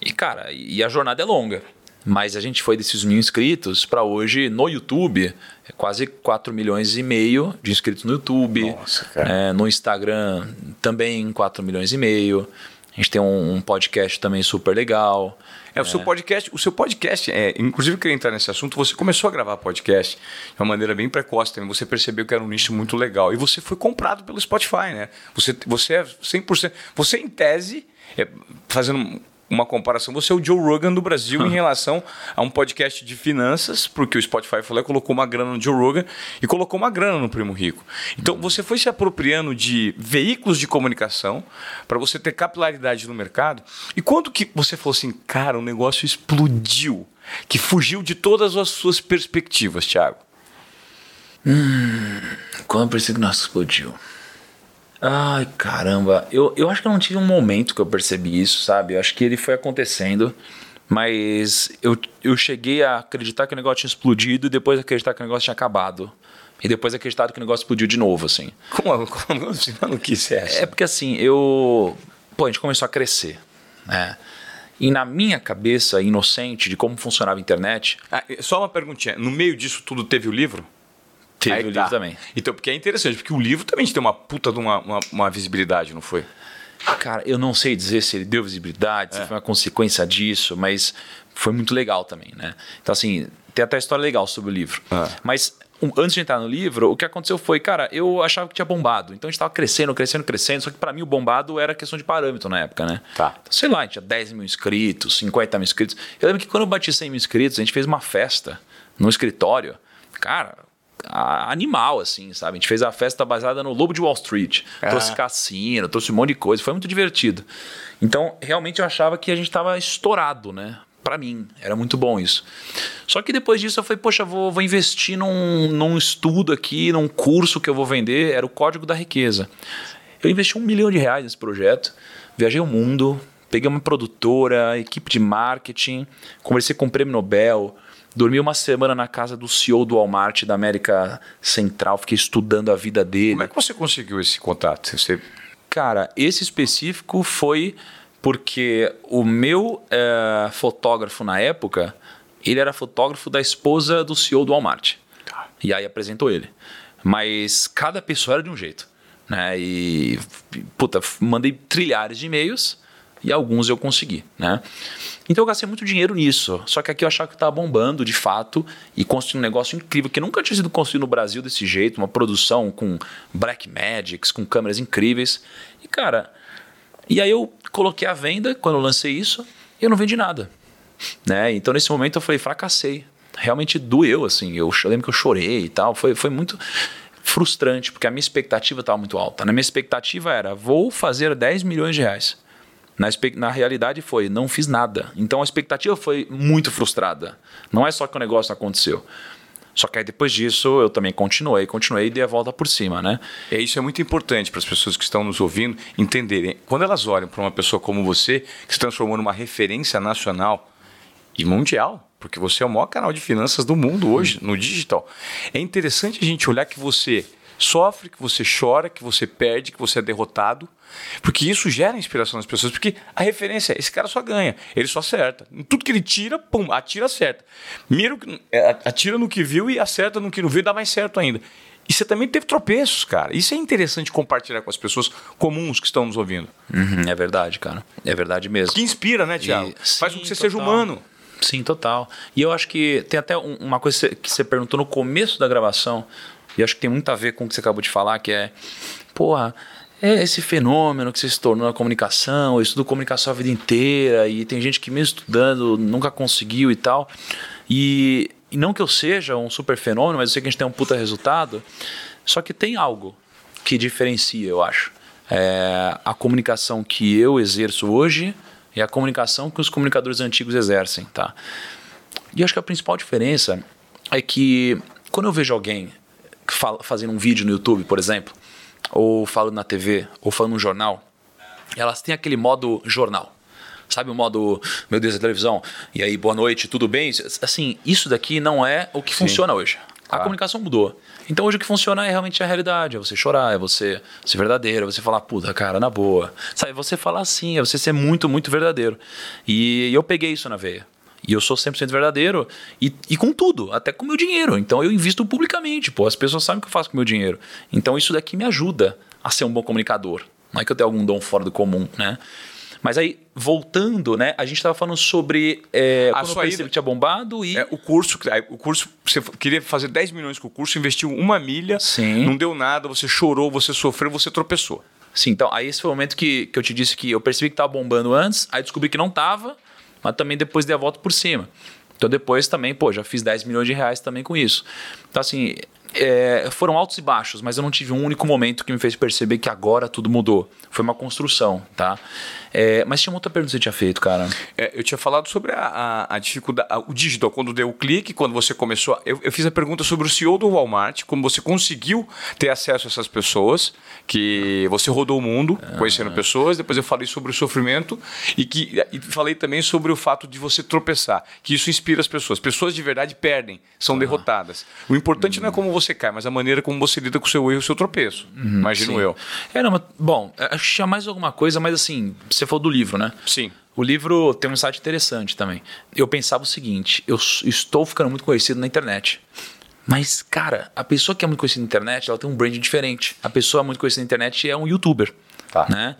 E, cara, e a jornada é longa. Mas a gente foi desses mil inscritos para hoje no YouTube, é quase 4 milhões e meio de inscritos no YouTube. Nossa. É, no Instagram também 4 milhões e meio. A gente tem um, um podcast também super legal. É, o seu podcast, o seu podcast, é, inclusive eu queria entrar nesse assunto, você começou a gravar podcast de uma maneira bem precoce também, você percebeu que era um nicho muito legal e você foi comprado pelo Spotify, né? Você, você é 100%, você em tese, é, fazendo uma comparação, você é o Joe Rogan do Brasil em relação a um podcast de finanças, porque o Spotify falou, colocou uma grana no Joe Rogan e colocou uma grana no Primo Rico. Então você foi se apropriando de veículos de comunicação para você ter capilaridade no mercado. E quando que você falou assim, cara, o negócio explodiu, que fugiu de todas as suas perspectivas, Thiago? Hum, quando que o nosso explodiu? Ai, caramba. Eu, eu acho que eu não tive um momento que eu percebi isso, sabe? Eu acho que ele foi acontecendo. Mas eu, eu cheguei a acreditar que o negócio tinha explodido e depois acreditar que o negócio tinha acabado. E depois acreditar que o negócio explodiu de novo, assim. Como, como assim? Não quis essa. É porque assim, eu. Pô, a gente começou a crescer. Né? E na minha cabeça inocente de como funcionava a internet. Ah, só uma perguntinha. No meio disso tudo teve o livro? Teve Aí o tá. livro também. Então, porque é interessante, porque o livro também tem uma puta de uma, uma, uma visibilidade, não foi? Cara, eu não sei dizer se ele deu visibilidade, É. se foi uma consequência disso, mas foi muito legal também, né? Então, assim, tem até história legal sobre o livro. Ah. Mas um, antes de entrar no livro, o que aconteceu foi, cara, eu achava que tinha bombado. Então a gente tava crescendo, crescendo, crescendo. Só que para mim o bombado era questão de parâmetro na época, né? Tá. Então, sei lá, a gente tinha 10 mil inscritos, 50 mil inscritos. Eu lembro que quando eu bati 100 mil inscritos, a gente fez uma festa no escritório. Cara, animal, assim, sabe? A gente fez a festa baseada no Lobo de Wall Street. Ah. Trouxe cassino, trouxe um monte de coisa. Foi muito divertido. Então, realmente eu achava que a gente tava estourado, né? Pra mim, era muito bom isso. Só que depois disso eu falei, poxa, vou, vou investir num, num estudo aqui, num curso que eu vou vender. Era o Código da Riqueza. Eu investi um milhão de reais nesse projeto, viajei o mundo, peguei uma produtora, equipe de marketing, conversei com o Prêmio Nobel, dormi uma semana na casa do CEO do Walmart da América Central, fiquei estudando a vida dele. Como é que você conseguiu esse contato? Você... Cara, esse específico foi porque o meu eh, fotógrafo na época, ele era fotógrafo da esposa do CEO do Walmart. E aí apresentou ele. Mas cada pessoa era de um jeito. Né? E, puta, mandei trilhares de e-mails e alguns eu consegui, né? Então eu gastei muito dinheiro nisso. Só que aqui eu achava que estava bombando de fato e construí um negócio incrível que nunca tinha sido construído no Brasil desse jeito, uma produção com Black Magics, com câmeras incríveis. E cara, e aí eu coloquei a venda quando eu lancei isso e eu não vendi nada. Né? Então nesse momento eu falei, fracassei. Realmente doeu, assim. Eu, eu lembro que eu chorei e tal. Foi, foi muito frustrante, porque a minha expectativa estava muito alta. Na minha expectativa era, vou fazer 10 milhões de reais. Na, na realidade foi, não fiz nada. Então a expectativa foi muito frustrada. Não é só que o negócio aconteceu. Só que aí depois disso eu também continuei, continuei e dei a volta por cima, né? É, isso é muito importante para as pessoas que estão nos ouvindo entenderem. Quando elas olham para uma pessoa como você, que se transformou numa referência nacional e mundial, porque você é o maior canal de finanças do mundo hoje, no digital. É interessante a gente olhar que você sofre, que você chora, que você perde, que você é derrotado, porque isso gera inspiração nas pessoas, porque a referência, esse cara só ganha, ele só acerta. Tudo que ele tira, pum, atira, acerta. Mira, é, atira no que viu e acerta no que não viu, dá mais certo ainda. E você também teve tropeços, cara. Isso é interessante compartilhar com as pessoas comuns que estão nos ouvindo. Uhum, é verdade, cara. É verdade mesmo. Que inspira, né, Tiago? Faz com que você total. seja humano. Sim, total. E eu acho que tem até uma coisa que você perguntou no começo da gravação, e acho que tem muito a ver com o que você acabou de falar, que é, porra, é esse fenômeno que se tornou na comunicação, eu estudo comunicação a vida inteira, e tem gente que mesmo estudando nunca conseguiu e tal. E, e não que eu seja um super fenômeno, mas eu sei que a gente tem um puta resultado. Só que tem algo que diferencia, eu acho. É a comunicação que eu exerço hoje e a comunicação que os comunicadores antigos exercem, tá? E acho que a principal diferença é que quando eu vejo alguém fazendo um vídeo no YouTube, por exemplo, ou falando na TV, ou falando no jornal, elas têm aquele modo jornal. Sabe o modo, meu Deus, a televisão, e aí, boa noite, tudo bem? Assim, isso daqui não é o que Sim. funciona hoje. A comunicação mudou. Então hoje o que funciona é realmente a realidade. É você chorar, é você ser verdadeiro, é você falar, puta, cara, na boa. Sabe, é você falar assim, é você ser muito, muito verdadeiro. E eu peguei isso na veia. E eu sou 100% verdadeiro e, e com tudo, até com o meu dinheiro. Então eu invisto publicamente, pô. As pessoas sabem o que eu faço com o meu dinheiro. Então isso daqui me ajuda a ser um bom comunicador. Não é que eu tenha algum dom fora do comum, né? Mas aí, voltando, né? A gente estava falando sobre é, a quando sua eu ida, que tinha bombado e. É, o curso, o curso, você queria fazer 10 milhões com o curso, investiu uma milha, Sim. não deu nada, você chorou, você sofreu, você tropeçou. Sim, então aí esse foi o momento que, que eu te disse que eu percebi que estava bombando antes, aí descobri que não estava, mas também depois dei a volta por cima. Então depois também, pô, já fiz 10 milhões de reais também com isso. Então assim, é, foram altos e baixos, mas eu não tive um único momento que me fez perceber que agora tudo mudou. Foi uma construção, tá? É, mas tinha uma outra pergunta que você tinha feito, cara. É, eu tinha falado sobre a, a, a dificuldade, a, o digital, quando deu o clique, quando você começou. Eu, eu, fiz a pergunta sobre o CEO do Walmart, como você conseguiu ter acesso a essas pessoas, que você rodou o mundo ah. conhecendo pessoas. Depois eu falei sobre o sofrimento e, que, e falei também sobre o fato de você tropeçar, que isso inspira as pessoas. Pessoas de verdade perdem, são ah. derrotadas. O importante hum. não é como você cai, mas a maneira como você lida com o seu erro e o seu tropeço. Uhum, imagino sim. eu. É, não, mas, bom, acho que tinha mais alguma coisa, mas assim você falou do livro, né? Sim. O livro tem um insight interessante também. Eu pensava o seguinte: eu estou ficando muito conhecido na internet. Mas, cara, a pessoa que é muito conhecida na internet, ela tem um brand diferente. A pessoa muito conhecida na internet é um youtuber. Tá. Né?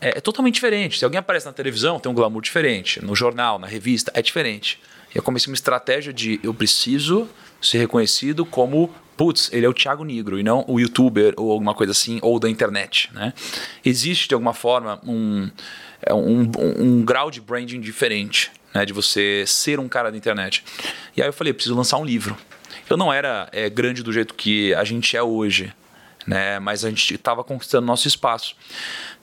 É, é, totalmente diferente. Se alguém aparece na televisão, tem um glamour diferente. No jornal, na revista, é diferente. E eu comecei uma estratégia de eu preciso ser reconhecido como putz, ele é o Thiago Negro e não o youtuber ou alguma coisa assim, ou da internet. Né? Existe de alguma forma um, é um, um, grau de branding diferente, né? de você ser um cara da internet. E aí eu falei, preciso lançar um livro. Eu não era é, grande do jeito que a gente é hoje, né? mas a gente estava conquistando nosso espaço.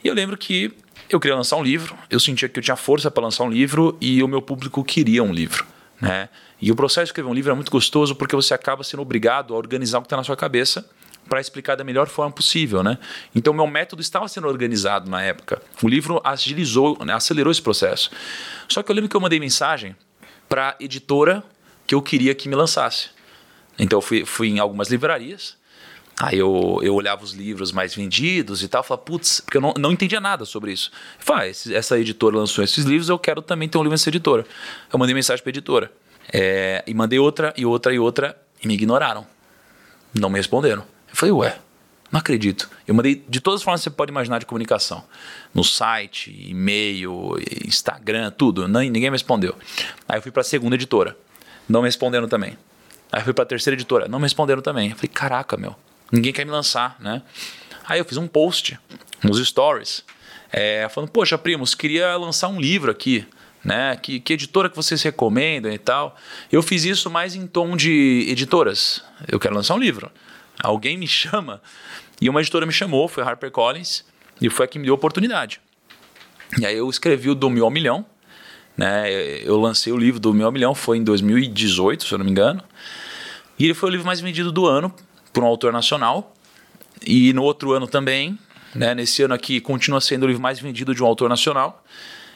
E eu lembro que eu queria lançar um livro, eu sentia que eu tinha força para lançar um livro e o meu público queria um livro. Né? E o processo de escrever um livro é muito gostoso porque você acaba sendo obrigado a organizar o que está na sua cabeça para explicar da melhor forma possível, né? Então meu método estava sendo organizado na época. O livro agilizou, né, acelerou esse processo. Só que eu lembro que eu mandei mensagem para editora que eu queria que me lançasse. Então eu fui, fui em algumas livrarias. Aí eu, eu olhava os livros mais vendidos e tal, falava, putz, porque eu não, não entendia nada sobre isso. Falei, ah, essa editora lançou esses livros, eu quero também ter um livro nessa editora. Eu mandei mensagem para a editora. É, e mandei outra, e outra, e outra, e me ignoraram. Não me responderam. Eu falei, ué, não acredito. Eu mandei de todas as formas que você pode imaginar de comunicação. No site, e-mail, Instagram, tudo. Não, ninguém me respondeu. Aí eu fui para a segunda editora. Não me responderam também. Aí eu fui para a terceira editora. Não me responderam também. Eu falei, caraca, meu. Ninguém quer me lançar, né? Aí eu fiz um post nos stories. É, falando, poxa, primos, queria lançar um livro aqui. Né? Que, que editora que vocês recomendam e tal. Eu fiz isso mais em tom de editoras. Eu quero lançar um livro. Alguém me chama. E uma editora me chamou, foi a HarperCollins, e foi a que me deu a oportunidade. E aí eu escrevi o Do Mil ao Milhão. Né? Eu lancei o livro do Mil ao Milhão, foi em 2018, se eu não me engano. E ele foi o livro mais vendido do ano por um autor nacional. E no outro ano também, né? nesse ano aqui, continua sendo o livro mais vendido de um autor nacional.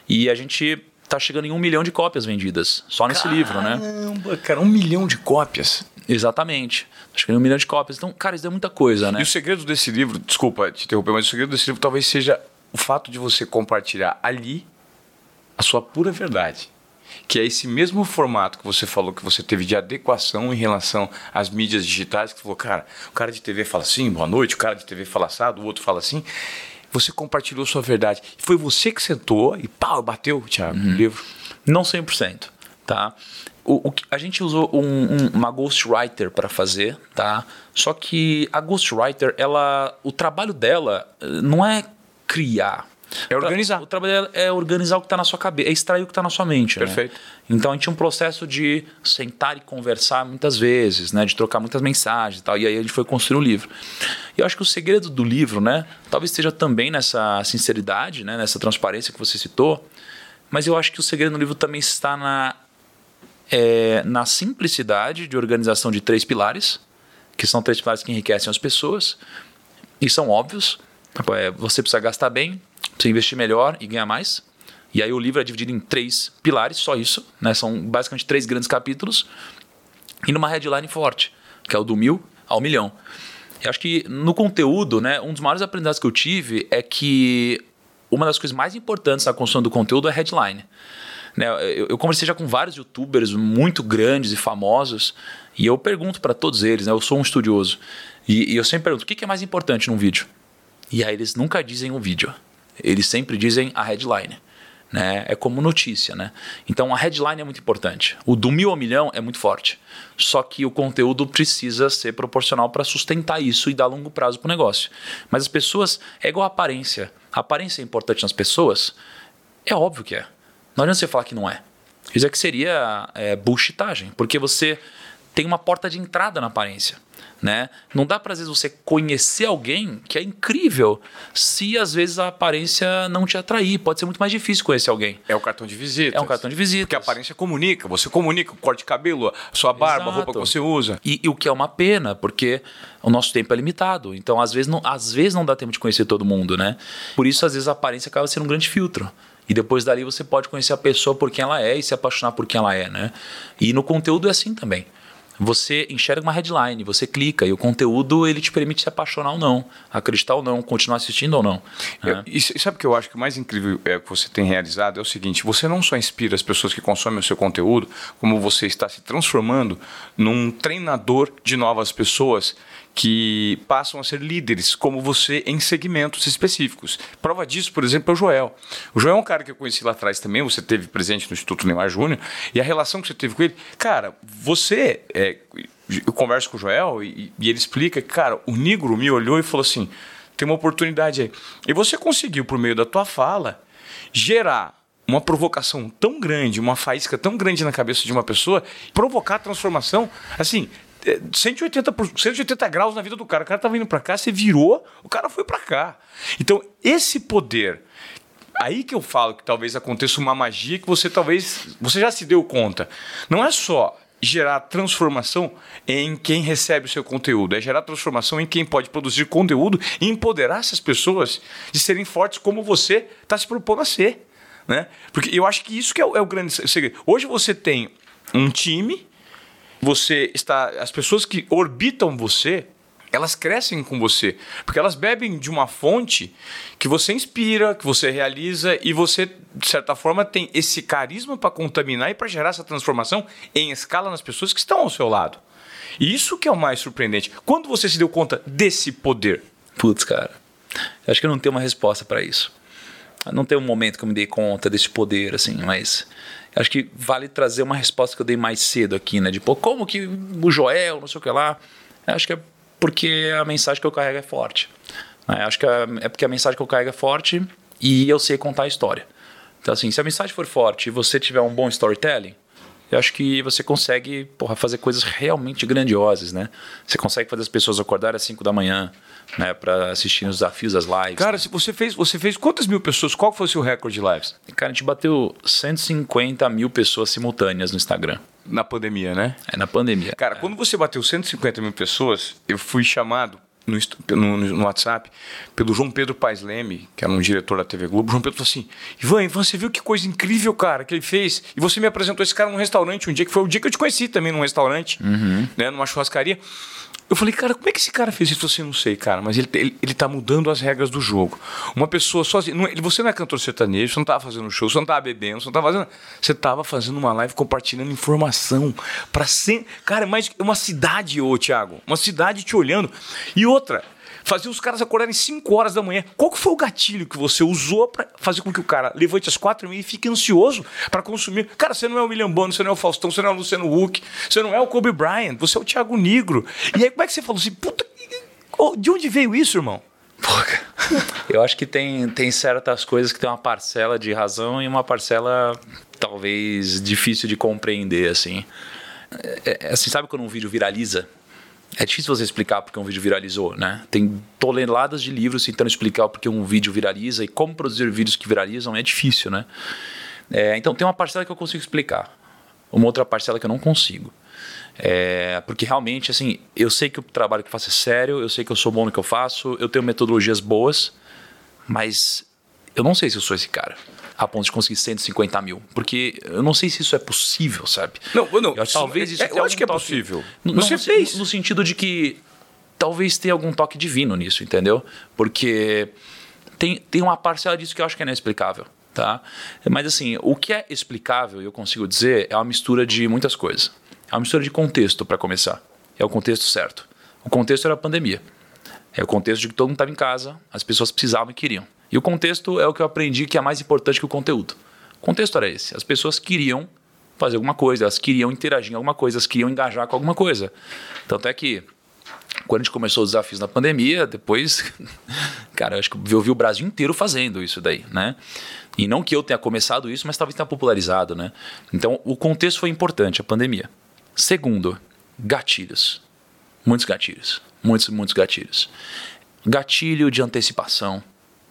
E a gente está chegando em um milhão de cópias vendidas, só nesse Caramba, livro, né? Caramba, cara, um milhão de cópias. Exatamente. Acho que um milhão de cópias. Então, cara, isso é muita coisa, né? E o segredo desse livro, desculpa te interromper, mas o segredo desse livro talvez seja o fato de você compartilhar ali a sua pura verdade. Que é esse mesmo formato que você falou que você teve de adequação em relação às mídias digitais, que você falou, cara, o cara de TV fala assim, boa noite, o cara de TV fala assado, o outro fala assim. Você compartilhou sua verdade. Foi você que sentou e pau, bateu, Thiago, uhum. o livro? Não 100%, tá? O, o, a gente usou um, um, uma ghostwriter para fazer, tá? Só que a ghostwriter, ela, o trabalho dela eh, não é criar. É organizar. O trabalho dela é organizar o que está na sua cabeça, é extrair o que está na sua mente. Né? Perfeito. Né? Então a gente tinha um processo de sentar e conversar muitas vezes, né? De trocar muitas mensagens e tal. E aí a gente foi construir o um livro. E eu acho que o segredo do livro, né? Talvez esteja também nessa sinceridade, né? Nessa transparência que você citou. Mas eu acho que o segredo do livro também está na é, na simplicidade de organização de três pilares, que são três pilares que enriquecem as pessoas e são óbvios. É, você precisa gastar bem, precisa investir melhor e ganhar mais. E aí o livro é dividido em três pilares, só isso. Né? São basicamente três grandes capítulos. E numa headline forte, que é o do mil ao milhão. Eu acho que no conteúdo, né, um dos maiores aprendizados que eu tive é que uma das coisas mais importantes na construção do conteúdo é headline. Né, eu, eu, conversei já com vários youtubers muito grandes e famosos e eu pergunto para todos eles, né, eu sou um estudioso, e, e eu sempre pergunto: o que, que é mais importante num vídeo? E aí eles nunca dizem o vídeo, eles sempre dizem a headline. Né? É como notícia, né? Então a headline é muito importante. O do mil ao milhão é muito forte. Só que o conteúdo precisa ser proporcional para sustentar isso e dar longo prazo para o negócio. Mas as pessoas é igual a aparência. A aparência é importante nas pessoas? É óbvio que é. Não adianta você falar que não é. Isso é que seria é, bullshitagem, porque você tem uma porta de entrada na aparência. Né? Não dá para às vezes você conhecer alguém que é incrível se às vezes a aparência não te atrair. Pode ser muito mais difícil conhecer alguém. É o cartão de visita. É um cartão de visita. Porque a aparência comunica. Você comunica o corte de cabelo, sua barba, Exato. a roupa que você usa. E, e, o que é uma pena, porque o nosso tempo é limitado. Então às vezes não, às vezes não dá tempo de conhecer todo mundo, né? Por isso às vezes a aparência acaba sendo um grande filtro. E depois dali você pode conhecer a pessoa por quem ela é e se apaixonar por quem ela é, né? E no conteúdo é assim também. Você enxerga uma headline, você clica e o conteúdo ele te permite se apaixonar ou não, acreditar ou não, continuar assistindo ou não. Né? E, e sabe o que eu acho que o mais incrível é que você tem realizado é o seguinte: você não só inspira as pessoas que consomem o seu conteúdo, como você está se transformando num treinador de novas pessoas que passam a ser líderes, como você, em segmentos específicos. Prova disso, por exemplo, é o Joel. O Joel é um cara que eu conheci lá atrás também, você teve presente no Instituto Neymar Júnior, e a relação que você teve com ele, cara, você. É, eu converso com o Joel e, e ele explica que, cara, o Negro me olhou e falou assim: tem uma oportunidade aí. E você conseguiu, por meio da tua fala, gerar uma provocação tão grande, uma faísca tão grande na cabeça de uma pessoa, provocar transformação, assim, 180, por, 180 graus na vida do cara. O cara estava indo para cá, você virou, o cara foi para cá. Então, esse poder. Aí que eu falo que talvez aconteça uma magia que você talvez. Você já se deu conta. Não é só gerar transformação em quem recebe o seu conteúdo, é gerar transformação em quem pode produzir conteúdo e empoderar essas pessoas de serem fortes como você está se propondo a ser. Né? Porque eu acho que isso que é o, é o grande segredo. Hoje você tem um time você está. As pessoas que orbitam você, elas crescem com você, porque elas bebem de uma fonte que você inspira, que você realiza e você, de certa forma, tem esse carisma para contaminar e para gerar essa transformação em escala nas pessoas que estão ao seu lado. E isso que é o mais surpreendente. Quando você se deu conta desse poder? Putz, cara. Acho que eu não tenho uma resposta para isso. Não tem um momento que eu me dei conta desse poder, assim, mas acho que vale trazer uma resposta que eu dei mais cedo aqui, né? De, pô, como que o Joel, não sei o que lá. Acho que é porque a mensagem que eu carrego é forte. Né? Acho que é, é porque a mensagem que eu carrego é forte e eu sei contar a história. Então, assim, se a mensagem for forte e você tiver um bom storytelling, eu acho que você consegue porra, fazer coisas realmente grandiosas, né? Você consegue fazer as pessoas acordarem às 5 da manhã, né, para assistir os desafios das lives. Cara, né? se você fez, você fez quantas mil pessoas? Qual foi o seu recorde de lives? Cara, a gente bateu 150 mil pessoas simultâneas no Instagram. Na pandemia, né? É, na pandemia. Cara, quando você bateu 150 mil pessoas, eu fui chamado no, no, no, WhatsApp pelo João Pedro Paes Leme, que era um diretor da TV Globo. O João Pedro falou assim: Ivan, Ivan, você viu que coisa incrível, cara, que ele fez? E você me apresentou esse cara num restaurante um dia, que foi o dia que eu te conheci também num restaurante, uhum. né, numa churrascaria. Eu falei, cara, como é que esse cara fez isso? Você não sei, cara, mas ele, ele, ele tá mudando as regras do jogo. Uma pessoa sozinha. Não, você não é cantor sertanejo, você não tava fazendo show, você não tava bebendo, você não tava fazendo. Você tava fazendo uma live compartilhando informação. para ser. Cara, é mais uma cidade, ô Thiago. Uma cidade te olhando. E outra, fazia os caras acordarem 5 horas da manhã. Qual que foi o gatilho que você usou para fazer com que o cara levante às 4 e e fique ansioso para consumir? Cara, você não é o William Bonner, você não é o Faustão, você não é o Luciano Huck, você não é o Kobe Bryant, você é o Thiago Negro. E aí como é que você falou assim, puta, de onde veio isso, irmão? Eu acho que tem, tem certas coisas que tem uma parcela de razão e uma parcela talvez difícil de compreender, assim. É, é, assim, sabe quando um vídeo viraliza? É difícil você explicar porque um vídeo viralizou, né? Tem toneladas de livros tentando explicar porque um vídeo viraliza e como produzir vídeos que viralizam é difícil, né? É, então tem uma parcela que eu consigo explicar, uma outra parcela que eu não consigo. É, porque realmente, assim, eu sei que o trabalho que eu faço é sério, eu sei que eu sou bom no que eu faço, eu tenho metodologias boas, mas eu não sei se eu sou esse cara a ponto de conseguir 150 mil. Porque eu não sei se isso é possível, sabe? Não, não. Eu, talvez isso é, eu acho que é possível. No, Você no, fez. No sentido de que talvez tenha algum toque divino nisso, entendeu? Porque tem, tem uma parcela disso que eu acho que é inexplicável. Tá? Mas assim, o que é explicável, eu consigo dizer, é uma mistura de muitas coisas. É uma mistura de contexto, para começar. É o contexto certo. O contexto era a pandemia. É o contexto de que todo mundo estava em casa, as pessoas precisavam e queriam. E o contexto é o que eu aprendi que é mais importante que o conteúdo. O contexto era esse. As pessoas queriam fazer alguma coisa, elas queriam interagir em alguma coisa, elas queriam engajar com alguma coisa. Tanto é que quando a gente começou os desafios na pandemia, depois, cara, eu acho que eu vi o Brasil inteiro fazendo isso daí, né? E não que eu tenha começado isso, mas talvez tenha popularizado, né? Então, o contexto foi importante, a pandemia. Segundo, gatilhos. Muitos gatilhos. Muitos, muitos gatilhos. Gatilho de antecipação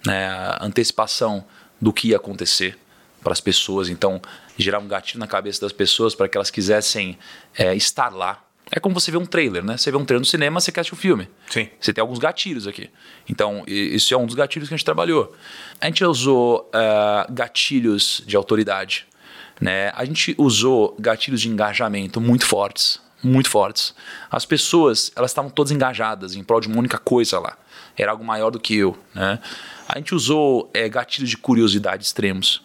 né, antecipação do que ia acontecer para as pessoas. Então, gerar um gatilho na cabeça das pessoas para que elas quisessem é, estar lá. É como você vê um trailer, né? Você vê um trailer no cinema, você quer assistir o filme. Sim. Você tem alguns gatilhos aqui. Então, isso é um dos gatilhos que a gente trabalhou. A gente usou uh, gatilhos de autoridade. Né? A gente usou gatilhos de engajamento muito fortes. Muito fortes. As pessoas, elas estavam todas engajadas em prol de uma única coisa lá. Era algo maior do que eu, né? A gente usou é, gatilhos de curiosidade extremos.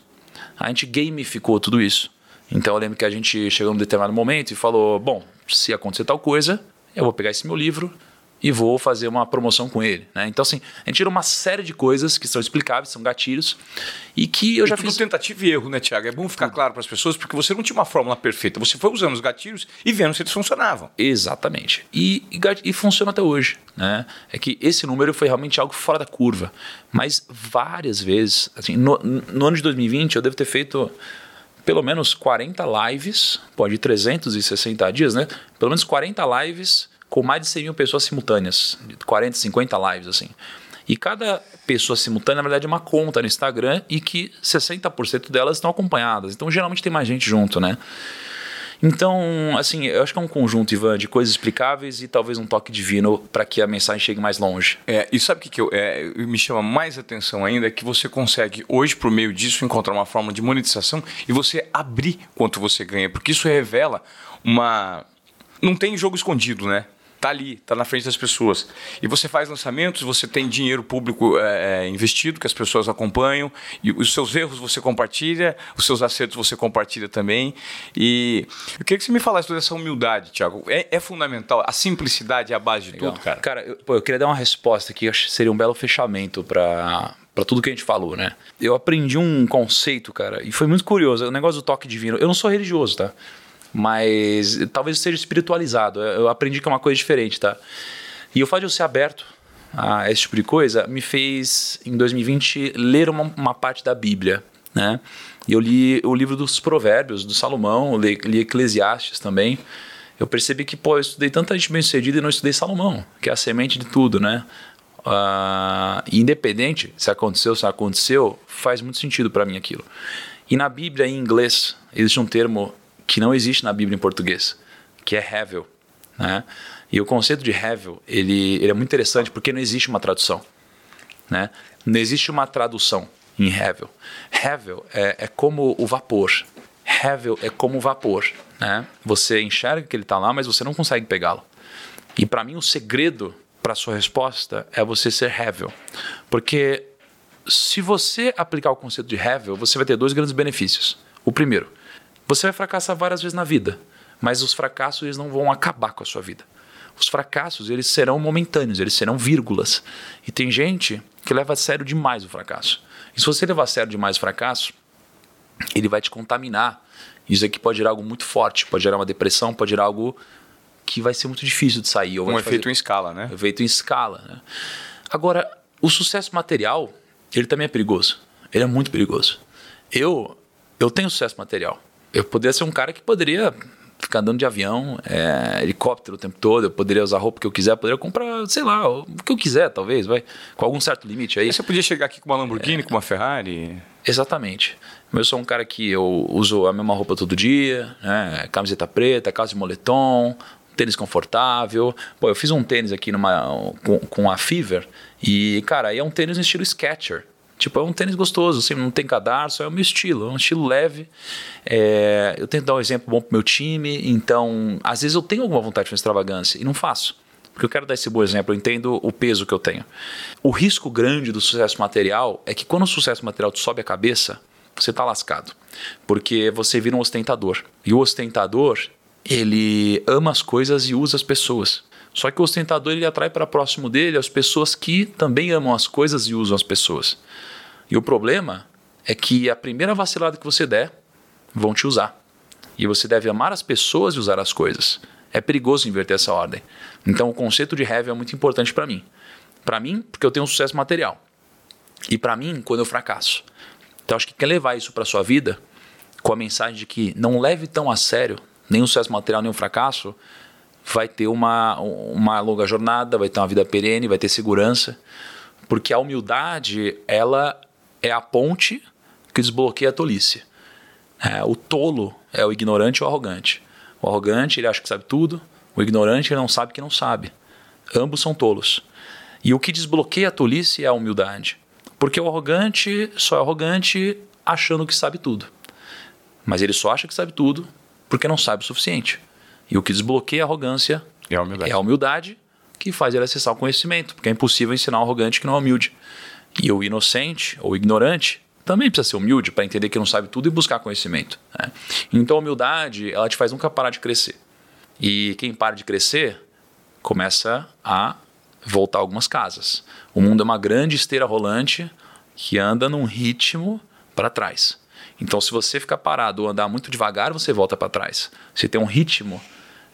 A gente gamificou tudo isso. Então eu lembro que a gente chegou num determinado momento e falou: bom, se acontecer tal coisa, eu vou pegar esse meu livro e vou fazer uma promoção com ele. Né? Então, assim, a gente tira uma série de coisas que são explicáveis, são gatilhos, e que eu e já tudo fiz. tentativa e erro, né, Tiago? É bom ficar claro para as pessoas, porque você não tinha uma fórmula perfeita. Você foi usando os gatilhos e vendo se eles funcionavam. Exatamente. E, e, e funciona até hoje. Né? É que esse número foi realmente algo fora da curva. Mas várias vezes, assim, no, no ano de 2020, eu devo ter feito pelo menos 40 lives, pode ir 360 dias, né? Pelo menos 40 lives com mais de 100 mil pessoas simultâneas, 40, 50 lives assim. E cada pessoa simultânea, na verdade, é uma conta no Instagram e que 60% delas estão acompanhadas. Então, geralmente tem mais gente junto, né? Então, assim, eu acho que é um conjunto, Ivan, de coisas explicáveis e talvez um toque divino para que a mensagem chegue mais longe. É, e sabe o que, que eu, é, me chama mais atenção ainda? É que você consegue, hoje, por meio disso, encontrar uma forma de monetização e você abrir quanto você ganha, porque isso revela uma. Não tem jogo escondido, né? Tá ali, tá na frente das pessoas. E você faz lançamentos, você tem dinheiro público é, é, investido que as pessoas acompanham, e os seus erros você compartilha, os seus acertos você compartilha também. E eu queria que você me falasse toda essa humildade, Thiago. É, é fundamental, a simplicidade é a base de Legal. tudo, cara. Cara, eu, pô, eu queria dar uma resposta que acho que seria um belo fechamento para para tudo que a gente falou, né? Eu aprendi um conceito, cara, e foi muito curioso. O negócio do toque divino. Eu não sou religioso, tá? Mas talvez seja espiritualizado. Eu aprendi que é uma coisa diferente, tá? E o fato de eu ser aberto a esse tipo de coisa me fez, em 2020, ler uma, uma parte da Bíblia, né? E eu li o livro dos Provérbios, do Salomão, li, li Eclesiastes também. Eu percebi que, pô, eu estudei tanta gente bem sucedida e não estudei Salomão, que é a semente de tudo, né? Uh, independente se aconteceu, se não aconteceu, faz muito sentido para mim aquilo. E na Bíblia, em inglês, existe um termo que não existe na Bíblia em português, que é Hevel. Né? E o conceito de Hevel, ele, ele é muito interessante porque não existe uma tradução. Né? Não existe uma tradução em Hevel. Hevel é, é como o vapor. Hevel é como o vapor. Né? Você enxerga que ele está lá, mas você não consegue pegá-lo. E para mim o segredo para sua resposta é você ser Hevel. Porque se você aplicar o conceito de Hevel, você vai ter dois grandes benefícios. O primeiro, você vai fracassar várias vezes na vida, mas os fracassos eles não vão acabar com a sua vida. Os fracassos eles serão momentâneos, eles serão vírgulas. E tem gente que leva a sério demais o fracasso. E se você levar a sério demais o fracasso, ele vai te contaminar. Isso aqui pode gerar algo muito forte, pode gerar uma depressão, pode gerar algo que vai ser muito difícil de sair. um efeito fazer... em escala, né? Efeito em escala. Né? Agora, o sucesso material, ele também é perigoso. Ele é muito perigoso. Eu, eu tenho sucesso material eu poderia ser um cara que poderia ficar andando de avião, é, helicóptero o tempo todo, eu poderia usar a roupa que eu quiser, eu poderia comprar, sei lá, o que eu quiser, talvez, vai, com algum certo limite aí. você podia chegar aqui com uma Lamborghini, é, com uma Ferrari. Exatamente. Eu sou um cara que eu uso a mesma roupa todo dia, né? camiseta preta, calça de moletom, tênis confortável. Pô, eu fiz um tênis aqui numa, com, com a Fever e, cara, aí é um tênis no estilo Sketcher. Tipo, é um tênis gostoso, assim, não tem cadarço, é o meu estilo, é um estilo leve. É, eu tento dar um exemplo bom pro meu time, então, às vezes eu tenho alguma vontade de fazer extravagância e não faço. Porque eu quero dar esse bom exemplo, eu entendo o peso que eu tenho. O risco grande do sucesso material é que quando o sucesso material te sobe a cabeça, você está lascado. Porque você vira um ostentador. E o ostentador, ele ama as coisas e usa as pessoas. Só que o ostentador ele atrai para próximo dele as pessoas que também amam as coisas e usam as pessoas. E o problema é que a primeira vacilada que você der, vão te usar. E você deve amar as pessoas e usar as coisas. É perigoso inverter essa ordem. Então o conceito de heavy é muito importante para mim. Para mim, porque eu tenho um sucesso material. E para mim, quando eu fracasso. Então acho que quer levar isso para sua vida com a mensagem de que não leve tão a sério nem o sucesso material nem o fracasso, vai ter uma, uma longa jornada, vai ter uma vida perene, vai ter segurança, porque a humildade ela é a ponte que desbloqueia a tolice. É, o tolo é o ignorante ou arrogante. O arrogante ele acha que sabe tudo, o ignorante ele não sabe que não sabe. Ambos são tolos. E o que desbloqueia a tolice é a humildade. Porque o arrogante só é arrogante achando que sabe tudo. Mas ele só acha que sabe tudo porque não sabe o suficiente. E o que desbloqueia a arrogância é a humildade, é a humildade que faz ele acessar o conhecimento, porque é impossível ensinar um arrogante que não é humilde. E o inocente ou ignorante também precisa ser humilde para entender que não sabe tudo e buscar conhecimento. Né? Então a humildade ela te faz nunca parar de crescer. E quem para de crescer começa a voltar algumas casas. O mundo é uma grande esteira rolante que anda num ritmo para trás. Então, se você ficar parado ou andar muito devagar, você volta para trás. Você tem um ritmo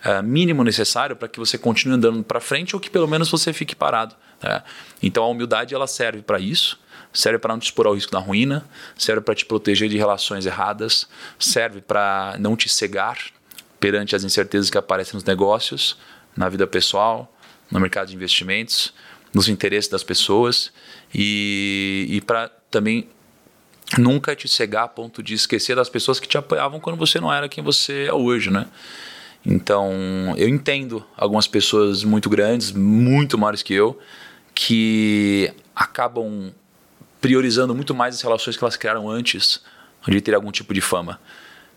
uh, mínimo necessário para que você continue andando para frente ou que pelo menos você fique parado. Né? Então, a humildade ela serve para isso. Serve para não te expor ao risco da ruína, serve para te proteger de relações erradas, serve para não te cegar perante as incertezas que aparecem nos negócios, na vida pessoal, no mercado de investimentos, nos interesses das pessoas e, e para também nunca te cegar a ponto de esquecer das pessoas que te apoiavam quando você não era quem você é hoje, né? Então, eu entendo algumas pessoas muito grandes, muito maiores que eu, que acabam priorizando muito mais as relações que elas criaram antes de ter algum tipo de fama,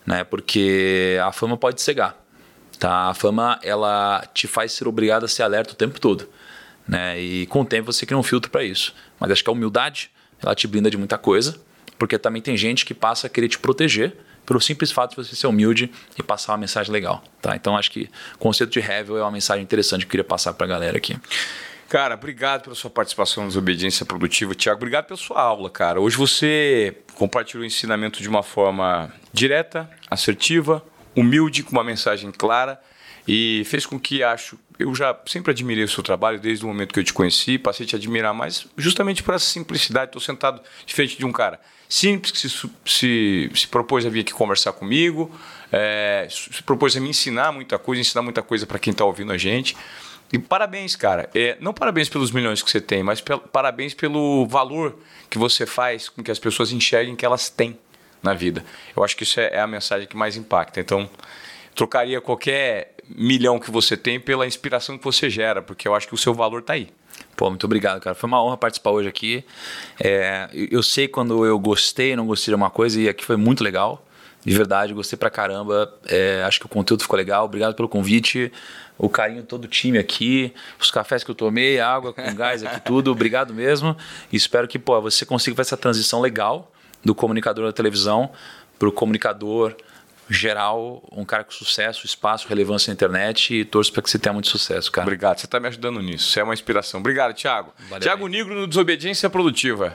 né? Porque a fama pode cegar. Tá? A fama, ela te faz ser obrigado a ser alerta o tempo todo. Né? E com o tempo você cria um filtro para isso. Mas acho que a humildade, ela te blinda de muita coisa, porque também tem gente que passa a querer te proteger pelo simples fato de você ser humilde e passar uma mensagem legal. Tá? Então acho que o conceito de Hevel é uma mensagem interessante que eu queria passar para a galera aqui. Cara, obrigado pela sua participação na Desobediência Produtiva. Tiago, obrigado pela sua aula, cara. Hoje você compartilhou o ensinamento de uma forma direta, assertiva, humilde, com uma mensagem clara e fez com que, acho, eu já sempre admirei o seu trabalho desde o momento que eu te conheci, passei a te admirar mais justamente por essa simplicidade. Estou sentado de frente de um cara simples que se, se, se propôs a vir aqui conversar comigo, é, se propôs a me ensinar muita coisa, ensinar muita coisa para quem está ouvindo a gente. E parabéns, cara. É, não parabéns pelos milhões que você tem, mas parabéns pelo valor que você faz com que as pessoas enxerguem que elas têm na vida. Eu acho que isso é, é a mensagem que mais impacta. Então, trocaria qualquer milhão que você tem pela inspiração que você gera, porque eu acho que o seu valor está aí. Pô, muito obrigado, cara. Foi uma honra participar hoje aqui. É, eu sei quando eu gostei, não gostei de uma coisa, e aqui foi muito legal. De verdade, gostei pra caramba. É, acho que o conteúdo ficou legal. Obrigado pelo convite. O carinho de todo o time aqui, os cafés que eu tomei, água com gás aqui, tudo. Obrigado mesmo. E espero que pô, você consiga fazer essa transição legal do comunicador da televisão para o comunicador geral, um cara com sucesso, espaço, relevância na internet e torço para que você tenha muito sucesso, cara. Obrigado, você está me ajudando nisso. Você é uma inspiração. Obrigado, Thiago. Valeu, Thiago Nigro no Desobediência Produtiva.